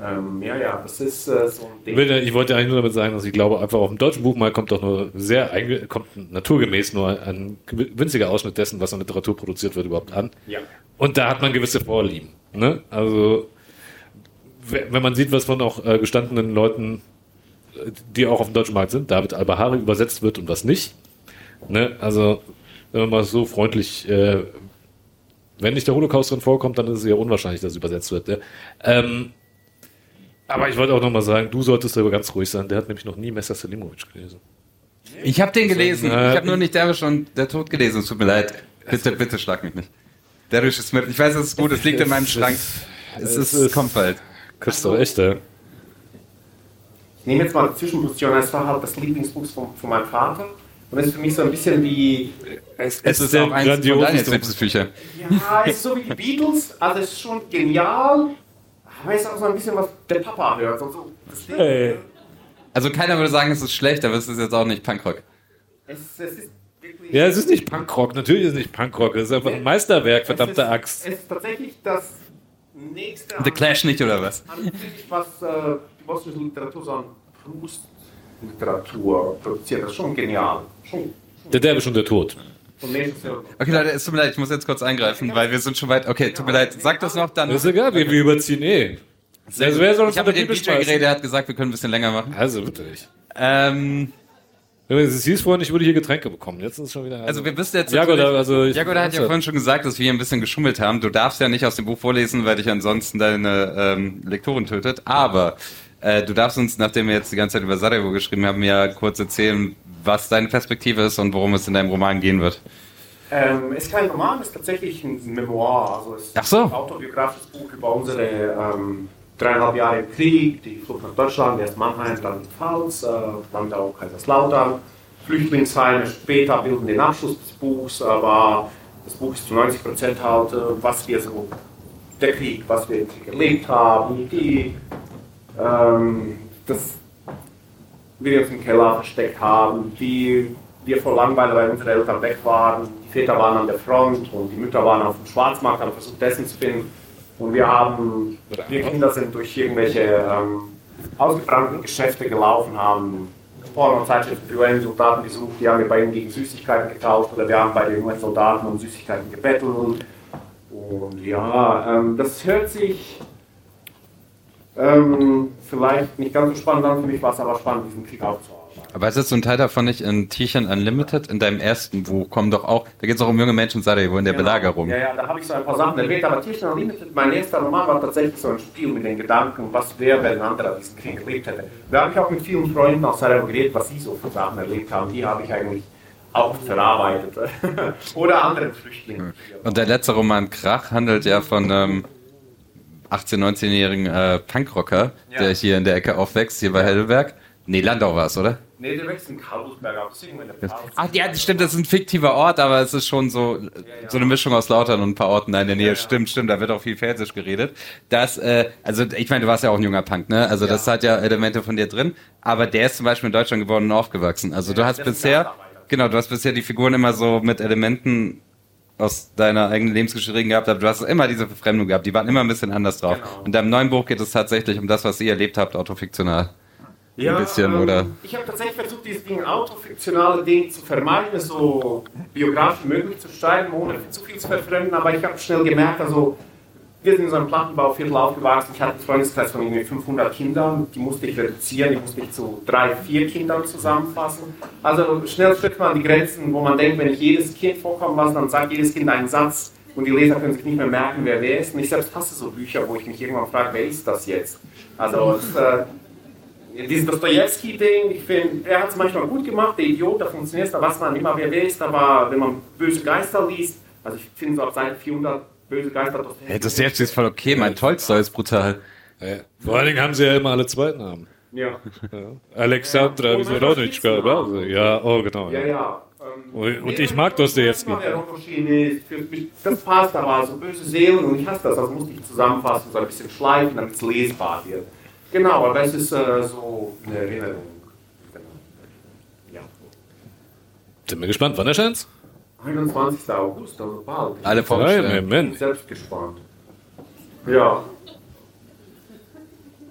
Ähm, ja, ja, das ist äh, so ein Ding. Ich wollte eigentlich nur damit sagen, dass ich glaube, einfach auf dem deutschen Buchmarkt kommt doch nur sehr, kommt naturgemäß nur ein winziger Ausschnitt dessen, was an Literatur produziert wird, überhaupt an. Ja. Und da hat man gewisse Vorlieben. Ne? Also, wenn man sieht, was von auch äh, gestandenen Leuten, äh, die auch auf dem deutschen Markt sind, David Albahari übersetzt wird und was nicht. Ne? Also, wenn man mal so freundlich, äh, wenn nicht der Holocaust drin vorkommt, dann ist es ja unwahrscheinlich, dass es übersetzt wird. Ne? Ähm, aber ich wollte auch nochmal sagen, du solltest darüber ganz ruhig sein. Der hat nämlich noch nie Messer Selimovic gelesen. Ich habe den gelesen. Also, ich habe nur nicht der schon der Tod gelesen. Es tut mir leid. Bitte, bitte schlag mich nicht. Der ist mit. Ich weiß, es ist gut. Es liegt in meinem Schrank. Es, es, ist, kommt bald. Du echt, ja. ich nehme jetzt mal die Zwischenposition, es war halt das Lieblingsbuch von, von meinem Vater. Und es ist für mich so ein bisschen wie. Es, es ist auch eins von deinen Lieblingsbücher. Ja, es ist so wie die Beatles, also es ist schon genial, aber es ist auch so ein bisschen, was der Papa hört. Und so. Hey. Also keiner würde sagen, es ist schlecht, aber es ist jetzt auch nicht Punkrock. Es, es ist ja, es ist nicht Punkrock, natürlich ist es nicht Punkrock, es ist einfach ein Meisterwerk, verdammte Axt. Es ist tatsächlich das nächste. The Clash nicht, oder was? Was äh, die bosnische Literatur so an Proust-Literatur produziert, das ist schon genial. Schon, der Derbe schon der Tod. Okay, Leute, es tut mir leid, ich muss jetzt kurz eingreifen, weil wir sind schon weit. Okay, tut mir leid, sag das noch dann. Das ist egal, wir, wir überziehen eh. Also, wer soll ich habe mit dem DJ geredet, der hat gesagt, wir können ein bisschen länger machen. Also, bitte nicht. Ähm. Es hieß vorhin, ich würde hier Getränke bekommen. Jetzt ist es schon wieder. Also, also wir wissen jetzt. Jagoda, also Jagoda hat ja vorhin schon gesagt, dass wir hier ein bisschen geschummelt haben. Du darfst ja nicht aus dem Buch vorlesen, weil dich ansonsten deine ähm, Lektorin tötet. Aber äh, du darfst uns, nachdem wir jetzt die ganze Zeit über Sarajevo geschrieben haben, ja kurz erzählen, was deine Perspektive ist und worum es in deinem Roman gehen wird. Ähm, ist kein Roman, ist tatsächlich ein Memoir. Also es ist Ach so. ein autobiografisches Buch über unsere ähm, dreieinhalb Jahre im Krieg, die Flucht nach Deutschland, erst Mannheim, dann Pfalz, äh, dann auch Kaiserslautern, Flüchtlingsheime. Später bilden den Abschluss des Buchs, aber das Buch ist zu 90 Prozent halt, äh, was wir so, der Krieg, was wir erlebt haben, die ähm, das wir uns im Keller versteckt haben, die wir vor Langeweile, weil unsere Eltern weg waren, die Väter waren an der Front und die Mütter waren auf dem Schwarzmarkt, haben versucht, Essen zu finden. Und wir haben, wir Kinder sind durch irgendwelche ähm, ausgebrannten Geschäfte gelaufen, haben Porno-Zeitschriften für UN-Soldaten gesucht, die haben wir bei ihnen gegen Süßigkeiten getauscht oder wir haben bei den UN-Soldaten um Süßigkeiten gebettelt. Und ja, ähm, das hört sich ähm, vielleicht nicht ganz so spannend an. Für mich war es aber spannend, diesen Krieg aufzuarbeiten. Aber ist jetzt so ein Teil davon nicht in Tierchen Unlimited? In deinem ersten Buch kommen doch auch, da geht es auch um junge Menschen in Sarajevo in der genau. Belagerung. Ja, ja, da habe ich so ein paar Sachen erwähnt. Aber Tierchen Unlimited, mein erster Roman war tatsächlich so ein Spiel mit den Gedanken, was wäre, wenn ein anderer diesen Krieg erlebt hätte. Da habe ich auch mit vielen Freunden aus Sarajevo geredet, was sie so für Sachen erlebt haben. Die habe ich eigentlich auch verarbeitet. Oder anderen Flüchtlingen. Und der letzte Roman Krach handelt ja von ähm, 18-, 19-jährigen äh, Punkrocker, ja. der hier in der Ecke aufwächst, hier bei Heidelberg. Nee, Landau war es, oder? Nee, der wächst in Karlsberg auf. Ach ja, das stimmt, das ist ein fiktiver Ort, aber es ist schon so, ja, ja. so eine Mischung aus Lautern und ein paar Orten in der Nähe. Ja, stimmt, stimmt, da wird auch viel Pfälzisch geredet. Das, äh, also ich meine, du warst ja auch ein junger Punk, ne? Also das hat ja Elemente von dir drin, aber der ist zum Beispiel in Deutschland geboren und aufgewachsen. Also du hast bisher, genau, du hast bisher die Figuren immer so mit Elementen aus deiner eigenen Lebensgeschichte gehabt habt, du hast immer diese Verfremdung gehabt, die waren immer ein bisschen anders drauf. Genau. In deinem neuen Buch geht es tatsächlich um das, was ihr erlebt habt, autofiktional. Ja, ein bisschen, ähm, oder? Ich habe tatsächlich versucht, dieses Ding, autofiktionale Ding zu vermeiden, so biografisch möglich zu schreiben, ohne zu viel zu verfremden, aber ich habe schnell gemerkt, also wir sind in so einem Plattenbauviertel aufgewachsen. Ich hatte einen Freundeskreis von irgendwie 500 Kindern. Die musste ich reduzieren. Die musste ich zu drei, vier Kindern zusammenfassen. Also schnell stößt man die Grenzen, wo man denkt, wenn ich jedes Kind vorkommen lasse, dann sagt jedes Kind einen Satz und die Leser können sich nicht mehr merken, wer wer ist. Und ich selbst hasse so Bücher, wo ich mich irgendwann frage, wer ist das jetzt? Also äh, dieses Dostoevsky-Ding, ich finde, er hat es manchmal gut gemacht, der Idiot, da funktioniert es, da weiß man immer, wer wer ist, aber wenn man böse Geister liest, also ich finde so ab Seite 400 böse Geister. Das hey, das jetzt ist voll okay, mein Tolstoi ist brutal. Ja. Vor allen Dingen haben sie ja immer alle Zweitnamen. Ja. ja. Alexandra ja, Wisoroditschka, oder? Ja, oh genau. Ja, ja. Ähm, und ich mag Dostoevsky. Das passt aber, so böse Seelen und ich hasse das, das musste ich zusammenfassen, so ein bisschen schleifen, damit es lesbar wird. Genau, aber das ist äh, so eine Erinnerung. Genau. Ja. Sind wir gespannt, wann erscheint's? 21. August, also bald. Alle bin selbst gespannt. Ja.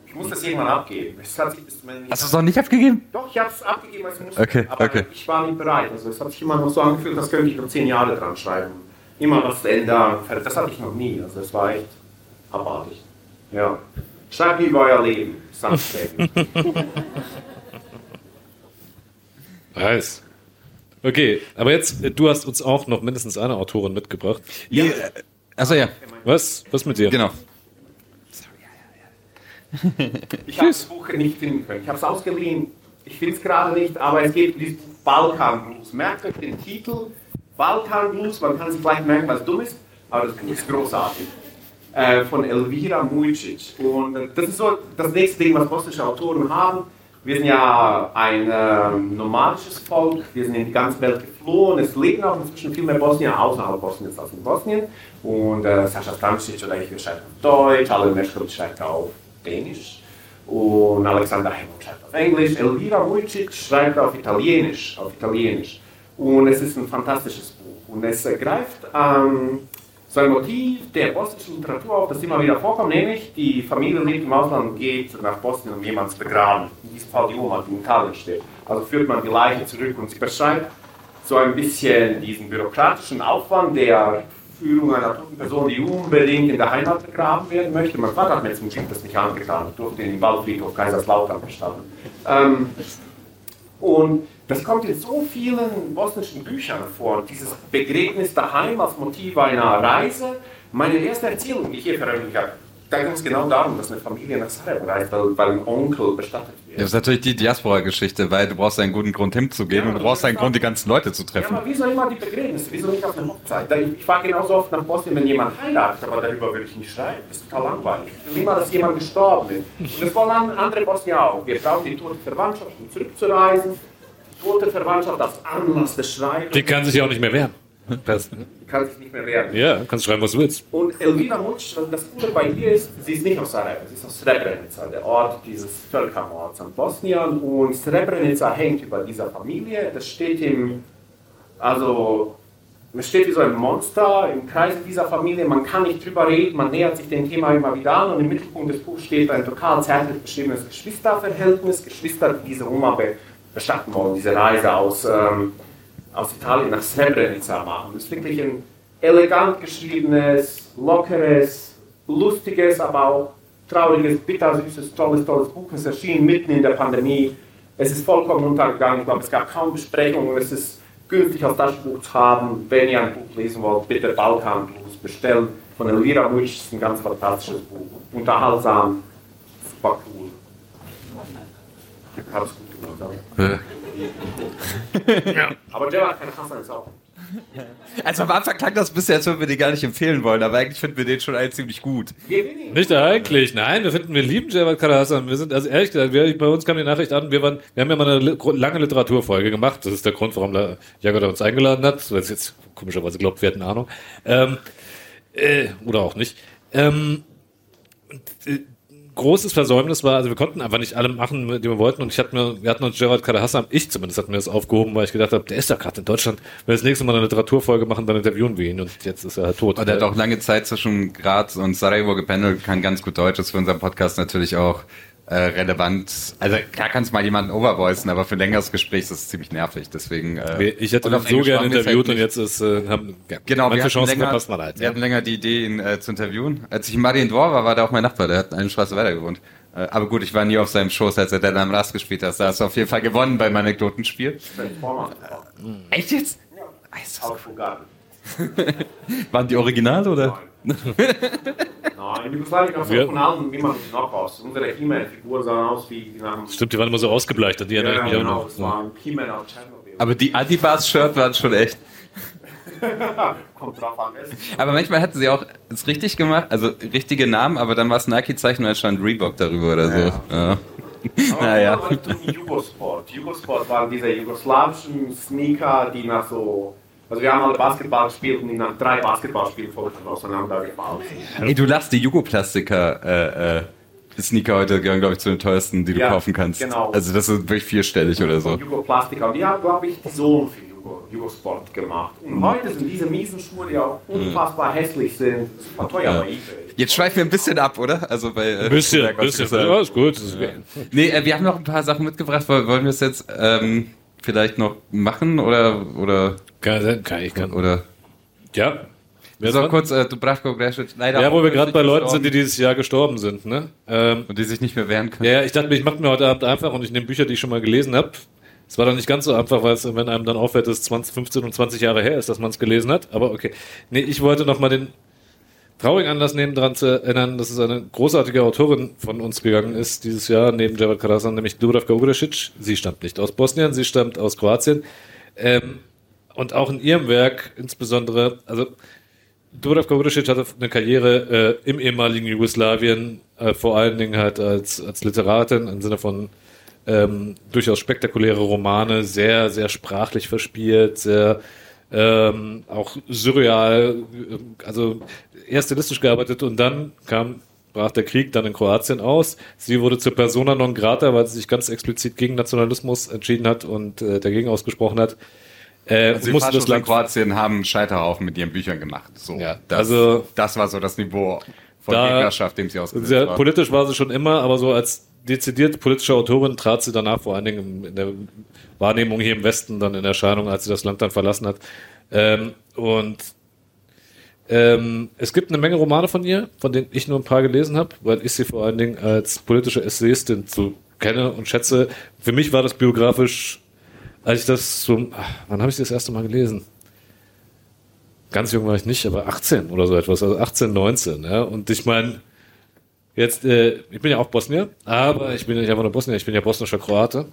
Ich muss das irgendwann abgeben. Es hat bis Hast du es noch nicht abgegeben? Doch, ich habe es abgegeben, als musste. Okay, aber okay. ich war nicht bereit. Also es hat sich immer noch so angefühlt, das könnte ich noch zehn Jahre dran schreiben. Immer was ändern. Das hatte ich noch nie. Also es war echt abartig. Ja. Schreibt über euer Leben. Nice. Okay, aber jetzt, du hast uns auch noch mindestens eine Autorin mitgebracht. Ja. Also ja. Was? Was mit dir? Genau. Ich habe das Buch nicht finden können. Ich habe es ausgeliehen. Ich finde es gerade nicht, aber es geht um dieses Balkan Blues. Merkt euch den Titel Balkan Blues. Man kann sich vielleicht merken, was dumm ist, aber das Buch ist großartig. Äh, von Elvira Mujcic. Und das ist so das nächste Ding, was bosnische Autoren haben Wir sind ja ein äh, nomadisches Volk, wir sind in die ganze Welt geflohen. Es leben auch inzwischen viel mehr Bosnier außerhalb Bosniens als in Bosnien. Und äh, Sascha Stančić oder ich, wir schreiben auf Deutsch, Alan Meškovic schreibt auf Dänisch und Alexander Hemmel schreibt auf Englisch, Elvira Vujicic schreibt auf Italienisch, auf Italienisch. Und es ist ein fantastisches Buch. Und es äh, greift ähm, so ein Motiv der bosnischen Literatur auf, das immer wieder vorkommt, nämlich die Familie lebt im Ausland, geht nach Bosnien, um jemanden zu begraben. In diesem Fall die Oma, die in Italien steht. Also führt man die Leiche zurück und sie beschreibt so ein bisschen diesen bürokratischen Aufwand der Führung einer toten Person, die unbedingt in der Heimat begraben werden möchte. Mein Vater hat mir zum Glück das nicht angetan. Ich durfte in den Waldfriedhof Kaiserslautern bestatten. Ähm, und das kommt in so vielen bosnischen Büchern vor. Dieses Begräbnis daheim als Motiv einer Reise. Meine erste Erzählung, die ich hier veröffentlicht habe, da ging es genau darum, dass eine Familie nach Sarajevo reist, weil, weil ein Onkel bestattet wird. Das ist natürlich die Diaspora-Geschichte, weil du brauchst einen guten Grund hinzugehen ja, und du brauchst einen Grund, die ganzen Leute zu treffen. Ja, aber wieso immer die Begräbnisse? Wieso nicht auf eine Hochzeit? Ich, fahre genauso oft nach Bosnien, wenn jemand heiratet, aber darüber würde ich nicht schreiben. Das ist total langweilig. Ich will immer, dass jemand gestorben ist. Und das wollen andere Bosnier auch. Wir brauchen die tote Verwandtschaft, um zurückzureisen tote Verwandtschaft als Anlass des Schreibens. Die kann sich ja auch nicht mehr wehren. Das die kann sich nicht mehr wehren. Ja, kannst schreiben, was du willst. Und Elvira Mutsch, das Gute bei ihr ist, sie ist nicht aus Sarajevo, sie ist aus Srebrenica, der Ort dieses Völkermords an Bosnien. Und Srebrenica hängt über dieser Familie. Das steht im, also, es steht wie so ein Monster im Kreis dieser Familie. Man kann nicht drüber reden, man nähert sich dem Thema immer wieder an. Und im Mittelpunkt des Buchs steht ein total zärtlich beschriebenes Geschwisterverhältnis. Geschwister, die diese Oma bestatten wollen, diese Reise aus, ähm, aus Italien nach Srebrenica machen. Das ist wirklich ein elegant geschriebenes, lockeres, lustiges, aber auch trauriges, bittersüßes, tolles, tolles Buch. Es erschien mitten in der Pandemie. Es ist vollkommen untergegangen. Ich glaube, es gab kaum Besprechungen. Es ist günstig als Taschenbuch zu haben. Wenn ihr ein Buch lesen wollt, bitte Balkan Blues bestellen. Von Elvira Mutsch ist ein ganz fantastisches Buch. Unterhaltsam, super cool. Es gut ja. Aber der war keine Hassan ist auch. Also am Anfang klang das bisher, als würden wir den gar nicht empfehlen wollen, aber eigentlich finden wir den schon eigentlich ziemlich gut. Nicht eigentlich, nein, wir finden, wir lieben Javad Kadahassan. Wir sind, also ehrlich gesagt, wir, bei uns kam die Nachricht an, wir waren, wir haben ja mal eine lange Literaturfolge gemacht. Das ist der Grund, warum der Jagoda uns eingeladen hat, weil es jetzt komischerweise glaubt, wir hätten Ahnung. Ähm, äh, oder auch nicht. Ähm, äh, großes Versäumnis war, also wir konnten einfach nicht alle machen, die wir wollten. Und ich hatte mir, wir hatten uns Gerald Kadahassan, ich zumindest, hat mir das aufgehoben, weil ich gedacht habe, der ist ja gerade in Deutschland. Wenn wir das nächste Mal eine Literaturfolge machen, dann interviewen wir ihn. Und jetzt ist er halt tot. Und er hat auch lange Zeit zwischen Graz und Sarajevo gependelt, kann ganz gut Deutsch, ist für unseren Podcast natürlich auch äh, relevant. Also klar kannst du mal jemanden overvoicen, aber für ein längeres Gespräch ist es ziemlich nervig. Deswegen. Äh, ich hätte ihn so gerne interviewt halt und jetzt ist äh, haben ja, genau, manche Chancen länger, verpasst man halt. Wir ja. hatten länger die Idee, ihn äh, zu interviewen. Als ich in Mariendor war, war der auch mein Nachbar. Der hat eine Straße weiter gewohnt. Äh, aber gut, ich war nie auf seinem Schoß, als er dann am Rast gespielt hat. Da hast du auf jeden Fall gewonnen beim Anekdotenspiel. Echt jetzt? Ja. Waren die original oder? Nein. Nein, in Jugoslawien gab es auch von allen, wie man noch aus. Unsere He-Man-Figur sah aus wie nach dem Stimmt, die waren immer so ausgebleicht. Die ja, ja, genau, das war ein He-Man Tschernobyl. Aber die Adibas-Shirt waren schon echt. Kommt drauf an. Aber manchmal hatten sie auch es richtig gemacht, also richtige Namen, aber dann war es Nike-Zeichen und dann stand Reebok darüber oder so. Ja. naja. Jugosport. Jugosport waren diese jugoslawischen Sneaker, die nach so also wir haben alle Basketball gespielt und nach drei Basketballspielen vollkommen auseinandergebaut. Ey, du lachst die Jugoplastiker äh, äh, Sneaker heute gehören, glaube ich, zu den teuersten, die du ja, kaufen kannst. Genau. Also das ist wirklich vierstellig oder so. Jugoplastiker. Und die haben, glaube ich, die Sohn für Jugo, Jugosport gemacht. Und mhm. heute sind diese miesen Schuhe, die auch unfassbar mhm. hässlich sind, super teuer ja. bei eBay. Jetzt schweifen wir ein bisschen ab, oder? Also bei äh, bisschen, bisschen. Ja, ist gut. Ist ja. Nee, äh, wir haben noch ein paar Sachen mitgebracht. Wollen wir es jetzt ähm, vielleicht noch machen oder oder kann, kann ich kann. oder ja so kurz, äh, Dubravko Gresic, leider. Ja, wo wir gerade bei Leuten sind, die dieses Jahr gestorben sind, ne? Ähm, und die sich nicht mehr wehren können. Ja, ich dachte mir, ich mache mir heute Abend einfach und ich nehme Bücher, die ich schon mal gelesen habe. Es war dann nicht ganz so einfach, weil es, wenn einem dann auffällt, dass es 20, 15 und 20 Jahre her ist, dass man es gelesen hat. Aber okay. Nee, ich wollte noch mal den traurigen Anlass nehmen, daran zu erinnern, dass es eine großartige Autorin von uns gegangen ist dieses Jahr, neben Javad Karasan, nämlich Dubravka Ugresic. Sie stammt nicht aus Bosnien, sie stammt aus Kroatien. Ähm, und auch in ihrem Werk insbesondere, also Dubravka Ugresic hatte eine Karriere äh, im ehemaligen Jugoslawien, äh, vor allen Dingen halt als, als Literatin im Sinne von ähm, durchaus spektakuläre Romane, sehr, sehr sprachlich verspielt, sehr ähm, auch surreal, äh, also eher stilistisch gearbeitet und dann kam brach der Krieg dann in Kroatien aus. Sie wurde zur Persona non grata, weil sie sich ganz explizit gegen Nationalismus entschieden hat und äh, dagegen ausgesprochen hat. Äh, also musste das Land Kroatien haben Scheiterhaufen mit ihren Büchern gemacht. So, ja, das, also das war so das Niveau von da, Gegnerschaft, dem sie ausgesetzt sehr, war. Politisch war sie schon immer, aber so als dezidiert politische Autorin trat sie danach vor allen Dingen in der Wahrnehmung hier im Westen dann in Erscheinung, als sie das Land dann verlassen hat. Ähm, und ähm, es gibt eine Menge Romane von ihr, von denen ich nur ein paar gelesen habe, weil ich sie vor allen Dingen als politische Essayistin zu kenne und schätze. Für mich war das biografisch, als ich das so, ach, wann habe ich das erste Mal gelesen? Ganz jung war ich nicht, aber 18 oder so etwas, also 18, 19. Ja? Und ich meine, jetzt, äh, ich bin ja auch Bosnier, aber ich bin ja nicht einfach nur Bosnier, ich bin ja bosnischer Kroate.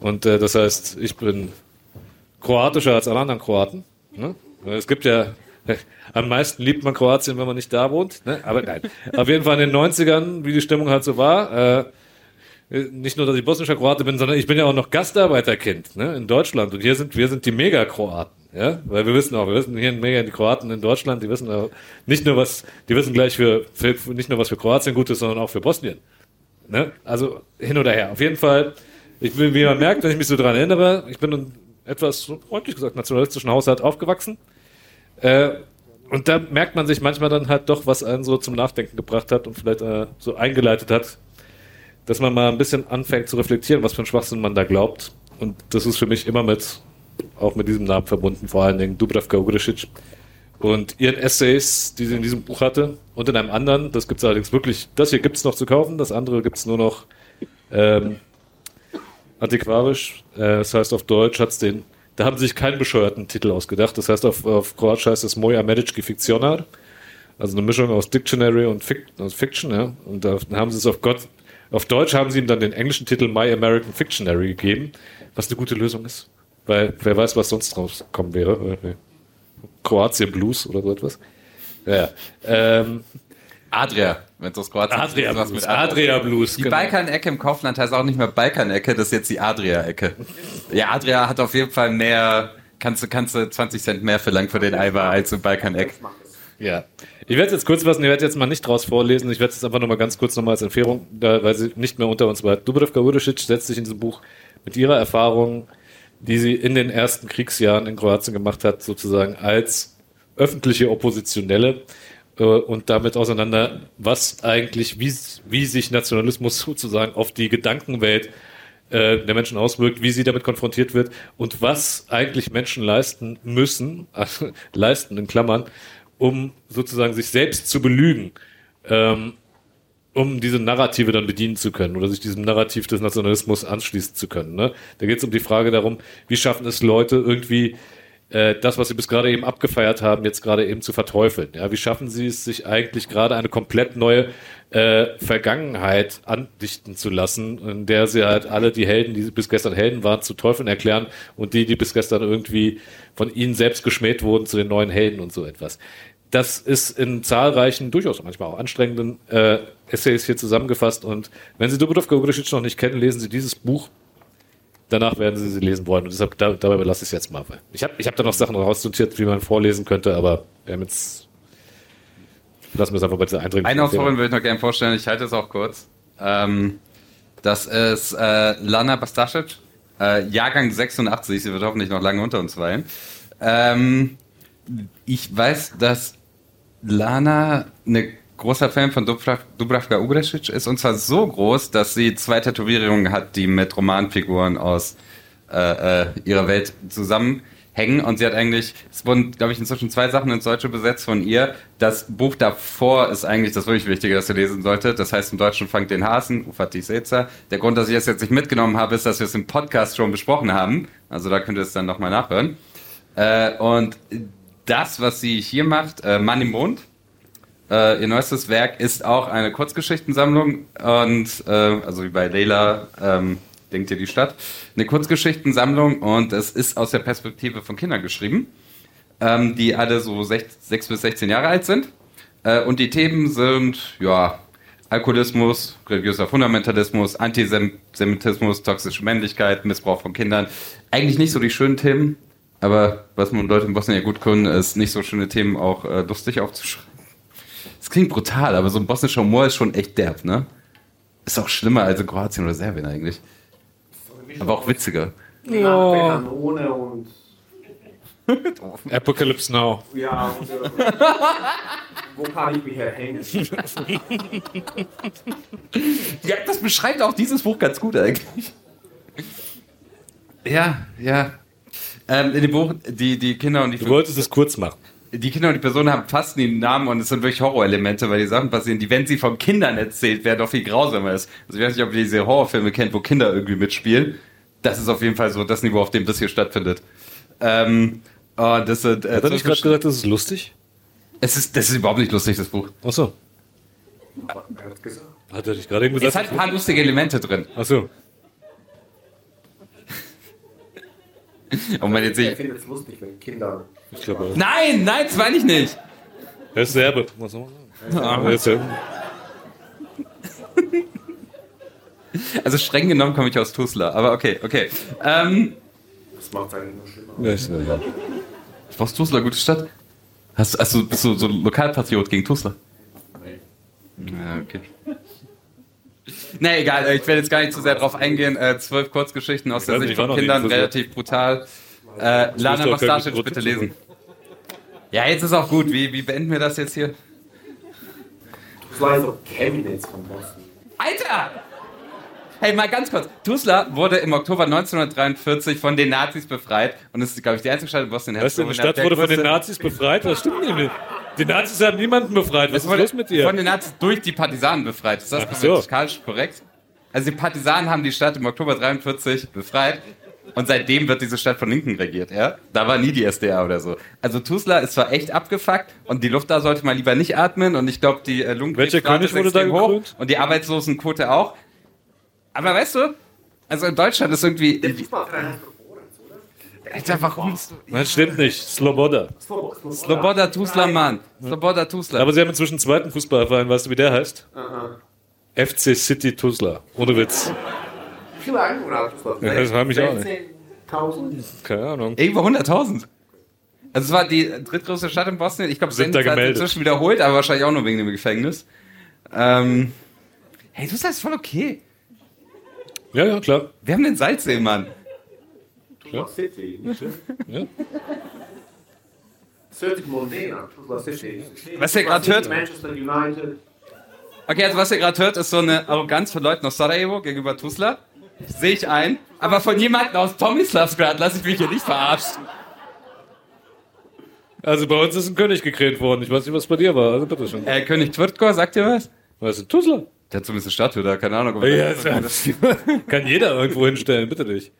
Und äh, das heißt, ich bin kroatischer als alle anderen Kroaten. Ne? Es gibt ja am meisten liebt man Kroatien, wenn man nicht da wohnt. Ne? Aber nein. Auf jeden Fall in den 90ern, wie die Stimmung halt so war. Äh, nicht nur, dass ich bosnischer Kroate bin, sondern ich bin ja auch noch Gastarbeiterkind ne? in Deutschland. Und hier sind wir sind die Mega-Kroaten. Ja? Weil wir wissen auch, wir wissen hier mega die Kroaten in Deutschland, die wissen auch nicht nur was, die wissen gleich für, für nicht nur was für Kroatien gut ist, sondern auch für Bosnien. Ne? Also hin oder her. Auf jeden Fall, ich wie man merkt, wenn ich mich so daran erinnere, ich bin in etwas, freundlich gesagt, nationalistischen Haushalt aufgewachsen. Äh, und da merkt man sich manchmal dann halt doch, was einen so zum Nachdenken gebracht hat und vielleicht äh, so eingeleitet hat, dass man mal ein bisschen anfängt zu reflektieren, was für ein Schwachsinn man da glaubt. Und das ist für mich immer mit, auch mit diesem Namen verbunden, vor allen Dingen Dubravka Ugresic. Und ihren Essays, die sie in diesem Buch hatte, und in einem anderen, das gibt es allerdings wirklich, das hier gibt es noch zu kaufen, das andere gibt es nur noch ähm, antiquarisch. Äh, das heißt, auf Deutsch hat es den da haben sie sich keinen bescheuerten Titel ausgedacht. Das heißt, auf, auf Kroatisch heißt es Moja Medici Fikcionar. Also eine Mischung aus Dictionary und Fic Fiction, ja. Und da haben sie es auf Gott, auf Deutsch haben sie ihm dann den englischen Titel My American Fictionary gegeben, was eine gute Lösung ist. Weil wer weiß, was sonst rauskommen wäre. Kroatien Blues oder so etwas. Ja. Ähm, Adria, wenn es aus Kroatien Adria ist. Was Blues, mit Adria, Adria Blues. Die genau. Balkan-Ecke im Kaufland heißt auch nicht mehr Balkan-Ecke, das ist jetzt die Adria-Ecke. Ja, Adria hat auf jeden Fall mehr, kannst du, kannst du 20 Cent mehr verlangen für den Eimer als im Balkan-Eck. Ja. Ich werde es jetzt kurz fassen, ich werde jetzt mal nicht draus vorlesen, ich werde es einfach nochmal ganz kurz nochmal als Empfehlung, da, weil sie nicht mehr unter uns war. Dubrovka Urisic setzt sich in diesem Buch mit ihrer Erfahrung, die sie in den ersten Kriegsjahren in Kroatien gemacht hat, sozusagen als öffentliche Oppositionelle äh, und damit auseinander, was eigentlich, wie, wie sich Nationalismus sozusagen auf die Gedankenwelt äh, der Menschen auswirkt, wie sie damit konfrontiert wird und was eigentlich Menschen leisten müssen, leisten in Klammern, um sozusagen sich selbst zu belügen, ähm, um diese Narrative dann bedienen zu können oder sich diesem Narrativ des Nationalismus anschließen zu können. Ne? Da geht es um die Frage darum, wie schaffen es Leute irgendwie äh, das, was sie bis gerade eben abgefeiert haben, jetzt gerade eben zu verteufeln. Ja, wie schaffen sie es, sich eigentlich gerade eine komplett neue äh, Vergangenheit andichten zu lassen, in der sie halt alle die Helden, die bis gestern Helden waren, zu Teufeln erklären und die, die bis gestern irgendwie von ihnen selbst geschmäht wurden, zu den neuen Helden und so etwas. Das ist in zahlreichen, durchaus manchmal auch anstrengenden äh, Essays hier zusammengefasst. Und wenn Sie Dubrovka Ugrisic noch nicht kennen, lesen Sie dieses Buch danach werden sie sie lesen wollen. Und deshalb, da, dabei belasse ich es jetzt mal. Ich habe ich hab da noch Sachen rausnotiert, wie man vorlesen könnte, aber wir haben jetzt. Lassen wir es einfach bei dieser Eindringung. Eine Autorin würde ich noch gerne vorstellen, ich halte es auch kurz. Ähm, das ist äh, Lana Bastasic, äh, Jahrgang 86, sie wird hoffentlich noch lange unter uns weilen. Ähm, ich weiß, dass Lana eine großer Fan von Dubravka Ugresic ist und zwar so groß, dass sie zwei Tätowierungen hat, die mit Romanfiguren aus äh, äh, ihrer Welt zusammenhängen und sie hat eigentlich, es wurden, glaube ich, inzwischen zwei Sachen ins Deutsche besetzt von ihr. Das Buch davor ist eigentlich das wirklich Wichtige, das ihr lesen solltet. Das heißt im Deutschen Fangt den Hasen, Ufati Seza. Der Grund, dass ich es jetzt nicht mitgenommen habe, ist, dass wir es im Podcast schon besprochen haben. Also da könnt ihr es dann nochmal nachhören. Äh, und das, was sie hier macht, äh, Mann im Mond, äh, ihr neuestes Werk ist auch eine Kurzgeschichtensammlung und äh, also wie bei Leila ähm, denkt ihr die Stadt, eine Kurzgeschichtensammlung und es ist aus der Perspektive von Kindern geschrieben, ähm, die alle so sechs, sechs bis 16 Jahre alt sind äh, und die Themen sind ja Alkoholismus, religiöser Fundamentalismus, Antisemitismus, toxische Männlichkeit, Missbrauch von Kindern. Eigentlich nicht so die schönen Themen, aber was man Leute in Bosnien ja gut können, ist nicht so schöne Themen auch äh, lustig aufzuschreiben. Das klingt brutal, aber so ein bosnischer Humor ist schon echt derb, ne? Ist auch schlimmer als in Kroatien oder Serbien eigentlich. Aber auch witziger. Ja. Ohne und Apocalypse Now. ja, und, äh, wo kann ich mich herhängen? Ja, das beschreibt auch dieses Buch ganz gut eigentlich. Ja, ja. Ähm, in dem Buch, die, die Kinder und die Du wolltest es kurz machen. Die Kinder und die Personen haben fast nie einen Namen und es sind wirklich Horrorelemente, weil die Sachen passieren, die, wenn sie von Kindern erzählt werden, doch viel grausamer ist. Also ich weiß nicht, ob ihr diese Horrorfilme kennt, wo Kinder irgendwie mitspielen. Das ist auf jeden Fall so das Niveau, auf dem das hier stattfindet. Ähm, oh, das sind, äh, Hat er nicht gerade gesagt, das ist lustig? es ist, das ist überhaupt nicht lustig, das Buch. Achso. Hat er nicht gerade eben Es gesagt? hat ein paar lustige Elemente drin. Achso. Und man jetzt Ich finde es lustig, wenn Kinder. Ich glaube, nein, nein, das meine ich nicht. er ist Serbe. Was soll man sagen? Er ist Serbe. Also streng genommen komme ich aus Tuzla, aber okay, okay. Ähm, Das macht es eigentlich nur schlimmer. Ja, was ist Tuzla, gute Stadt? Hast, hast du, bist du so ein Lokalpatriot gegen Tuzla? Ja, okay. Na egal, äh, ich werde jetzt gar nicht zu sehr drauf eingehen. Äh, zwölf Kurzgeschichten aus der Sicht nicht, von Kindern, relativ brutal. Äh, Lana Bastasic, bitte lesen. Ja, jetzt ist auch gut. Wie, wie beenden wir das jetzt hier? Das war so Chemnitz von Bosnien. Alter! Hey, mal ganz kurz. Tuzla wurde im Oktober 1943 von den Nazis befreit und ist, glaube ich, die einzige Stadt in Bosnien. Weißt du, die Stadt wurde von den Nazis befreit? Das stimmt nicht. Die Nazis haben niemanden befreit. Was ist wurde los mit dir? Von den Nazis durch die Partisanen befreit. Ist das Ach so. grammatikalisch korrekt? Also die Partisanen haben die Stadt im Oktober 43 befreit und seitdem wird diese Stadt von Linken regiert, ja? Da war nie die SDA oder so. Also Tuzla ist zwar echt abgefuckt und die Luft da sollte man lieber nicht atmen und ich glaube, die äh, Welcher Lungenkrebsrate König ist wurde da extrem hoch gekrönt? und die Arbeitslosenquote auch. Aber weißt du, also in Deutschland ist irgendwie... Oder? Alter, warum? Nein, stimmt nicht. Sloboda. Sloboda Tuzla, Mann. Sloboda Tuzla. Aber sie haben inzwischen einen zweiten Fußballverein. Weißt du, wie der heißt? FC City Tuzla. Ohne Witz. Hat das? Ja, das frage mich auch nicht. 16.000? Keine Ahnung. Irgendwo 100.000. Also es war die drittgrößte Stadt in Bosnien. Ich glaube, Sind da Sendezeit gemeldet. inzwischen wiederholt, aber wahrscheinlich auch nur wegen dem Gefängnis. Ähm, hey, du sagst voll okay. Ja, ja, klar. Wir haben den Salzsee, Mann. City. Ja. Das hört sich mondän an. Tuzla City. Was ihr gerade City, hört- Manchester United. Okay, also was ihr gerade hört, ist so eine Arroganz von Leuten aus Sarajevo gegenüber Tuzla. Sehe ich ein. Aber von jemandem aus Tomislavgrad lasse ich mich hier nicht verarschen. Also bei uns ist ein König gekräht worden. Ich weiß nicht, was bei dir war. Also bitte schon. Äh, König Tvrtko, sagt ihr was? Weißt du, Tuzla? Der hat zumindest eine Statue da, keine Ahnung. Ja, ist ja- Kann jeder irgendwo hinstellen, bitte dich.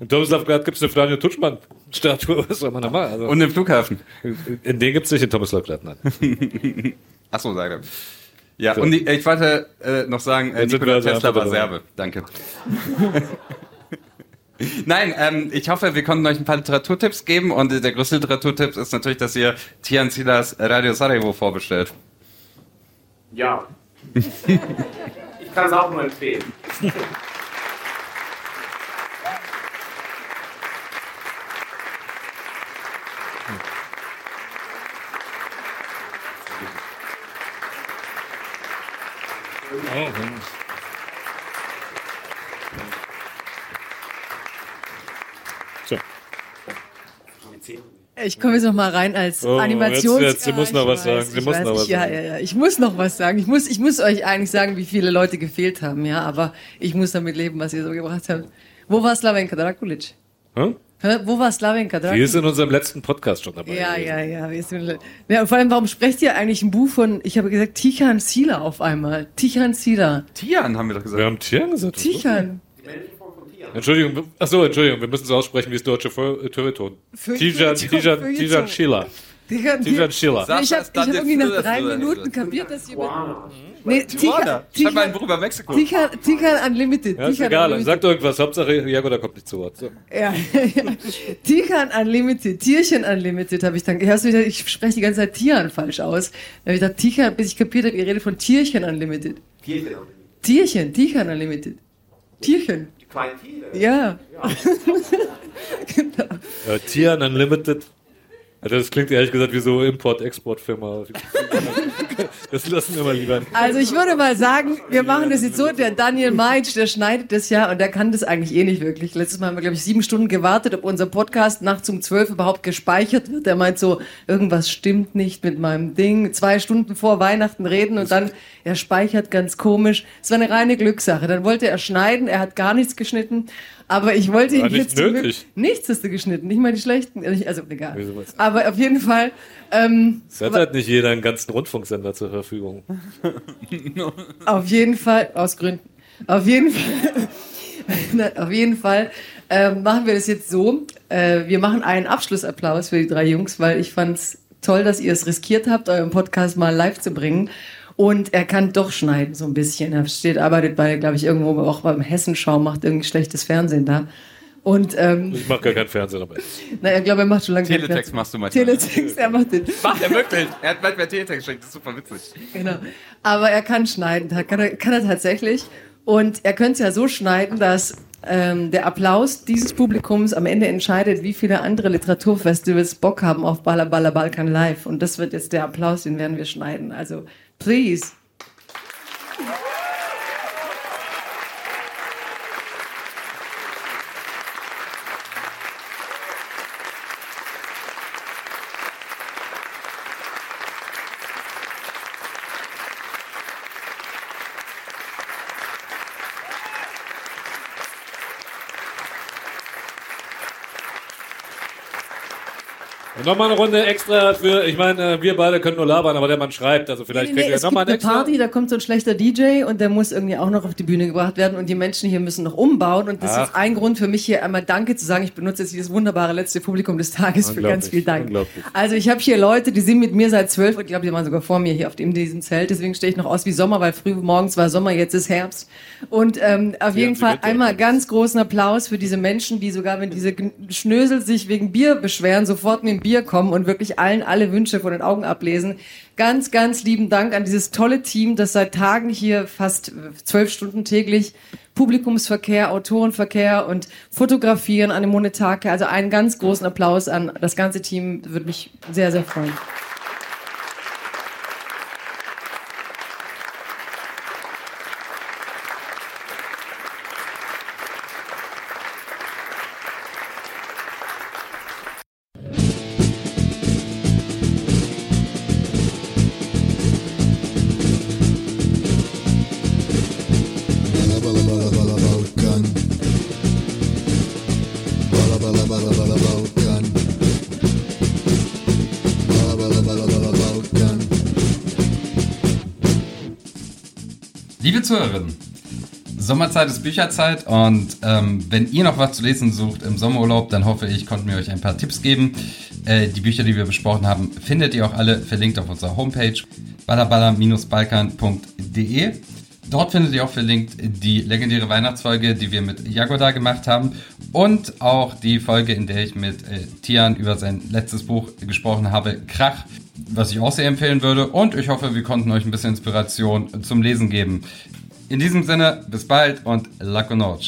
In Tomislavgrad gibt es eine Franjo Tutschmann-Statue. Was soll man da machen? Also, Und im Flughafen. in den gibt es nicht in Tomislavgrad, nein. Achso, sag er. Ja, und ich, ich wollte äh, noch sagen, äh, Nikola also Tesla war Serbe. Danke. Nein, ähm, ich hoffe, wir konnten euch ein paar Literaturtipps geben und der größte Literaturtipp ist natürlich, dass ihr Tian Silas Radio Sarajevo vorbestellt. Ja. ich kann es auch nur empfehlen. So. Ich komme jetzt noch mal rein als Oh, Animations... jetzt- jetzt, sie Ja, muss noch was weiß, sagen, sie ich muss weiß, noch ich, was ja, sagen. Ja, ja, ich muss noch was sagen. Ich muss, ich muss euch eigentlich sagen, wie viele Leute gefehlt haben, ja, aber ich muss damit leben, was ihr so gebracht habt. Wo war Slavenka Drakulic? Hm? Wo war Slavenka Die Drakulic? ist in unserem letzten Podcast schon dabei. Ja, gewesen. ja, ja. wir sind- ja. Und vor allem, warum sprecht ihr eigentlich ein Buch von, ich habe gesagt, Tichan Sila auf einmal? Tichan Sila. Tian haben wir doch Wir gesagt. haben Tieren gesagt. Tichan. Entschuldigung, achso, Entschuldigung, wir müssen es aussprechen wie das deutsche. Feu- Tijan, Tijan. Tijan Schiller. Tijan, Tijan Schiller. Nee, ich habe hab irgendwie nach drei. Minuten kapiert, dass jemand. Wow. Nee. Tijan, Schreib mal ein Tijan, Buch über Mexiko. Tijan, Tijan Unlimited. Ja, ist Tijan egal, Unlimited. sagt irgendwas. Hauptsache, Jagoda kommt nicht zu Wort. So. Ja, ja. Tijan Unlimited, Tierchen Unlimited habe ich dann. Hörst du wieder, ich spreche die ganze Zeit Tian falsch aus. Da habe ich gedacht, Tijan, bis ich kapiert habe, ihr redet von Tierchen Unlimited. Tierchen, Tijan Unlimited. Tierchen. Kleine Tiere. Ja. genau. Ja, Tian Unlimited. Also das klingt ehrlich gesagt wie so Import-Export-Firma. Das lassen wir mal lieber. Also ich würde mal sagen, wir machen das jetzt so, der Daniel Meitsch, der schneidet das ja und der kann das eigentlich eh nicht wirklich. Letztes Mal haben wir, glaube ich, sieben Stunden gewartet, ob unser Podcast nachts um zwölf überhaupt gespeichert wird. Der meint so, irgendwas stimmt nicht mit meinem Ding. Zwei Stunden vor Weihnachten reden und dann, er speichert ganz komisch. Es war eine reine Glückssache. Dann wollte er schneiden, er hat gar nichts geschnitten. Aber ich wollte ihn jetzt nötig. nichts hast du geschnitten, nicht mal die schlechten, also egal. Aber auf jeden Fall, ähm, Es hat halt nicht jeder einen ganzen Rundfunksender zur Verfügung. Auf jeden Fall, aus Gründen. Auf jeden Fall, auf jeden Fall ähm, machen wir das jetzt so. Äh, wir machen einen Abschlussapplaus für die drei Jungs, weil ich fand's toll, dass ihr es riskiert habt, euren Podcast mal live zu bringen. Und er kann doch schneiden, so ein bisschen. Er steht, arbeitet bei, glaube ich, irgendwo auch beim Hessenschau, macht irgendwie schlechtes Fernsehen da. Und, ähm, Ich mache gar keinen Fernsehen dabei. na, ich glaube, er macht schon lange Teletext machst du manchmal. Teletext, er macht den. Macht er wirklich? Er hat manchmal Teletext geschickt, das ist super witzig. Genau. Aber er kann schneiden, kann er, kann er tatsächlich. Und er könnte es ja so schneiden, dass ähm, der Applaus dieses Publikums am Ende entscheidet, wie viele andere Literaturfestivals Bock haben auf Balla Balla Balkan Live. Und das wird jetzt der Applaus, den werden wir schneiden. Also, please. Nochmal eine Runde extra für, ich meine, äh, wir beide können nur labern, aber der Mann schreibt, also vielleicht Nee, kriegen nee, wir es nochmal eine extra. Party, da kommt so ein schlechter DJ und der muss irgendwie auch noch auf die Bühne gebracht werden und die Menschen hier müssen noch umbauen und das ist Ach. jetzt ein Grund für mich hier einmal Danke zu sagen. Ich benutze jetzt dieses wunderbare letzte Publikum des Tages für ganz viel Dank. Also ich habe hier Leute, die sind mit mir seit zwölf und ich glaube, die waren sogar vor mir hier auf dem, diesem Zelt, deswegen stehe ich noch aus wie Sommer, weil früh morgens war Sommer, jetzt ist Herbst. Und ähm, auf jeden sie Fall Winter. einmal ganz großen Applaus für diese Menschen, die sogar, wenn diese Schnösel sich wegen Bier beschweren, sofort mit dem Bier kommen und wirklich allen alle Wünsche von den Augen ablesen. Ganz, ganz lieben Dank an dieses tolle Team, das seit Tagen hier fast zwölf Stunden täglich Publikumsverkehr, Autorenverkehr und Fotografieren an dem Monetake. Also einen ganz großen Applaus an das ganze Team, würde mich sehr, sehr freuen. Zuhörerinnen, Sommerzeit ist Bücherzeit und ähm, wenn ihr noch was zu lesen sucht im Sommerurlaub, dann hoffe ich, konnten wir euch ein paar Tipps geben. Äh, die Bücher, die wir besprochen haben, findet ihr auch alle verlinkt auf unserer Homepage ballerballer-balkan.de. Dort findet ihr auch verlinkt die legendäre Weihnachtsfolge, die wir mit Jagoda gemacht haben und auch die Folge, in der ich mit äh, Tian über sein letztes Buch gesprochen habe, Krach, was ich auch sehr empfehlen würde. Und ich hoffe, wir konnten euch ein bisschen Inspiration zum Lesen geben. In diesem Sinne, bis bald und Laco Noc.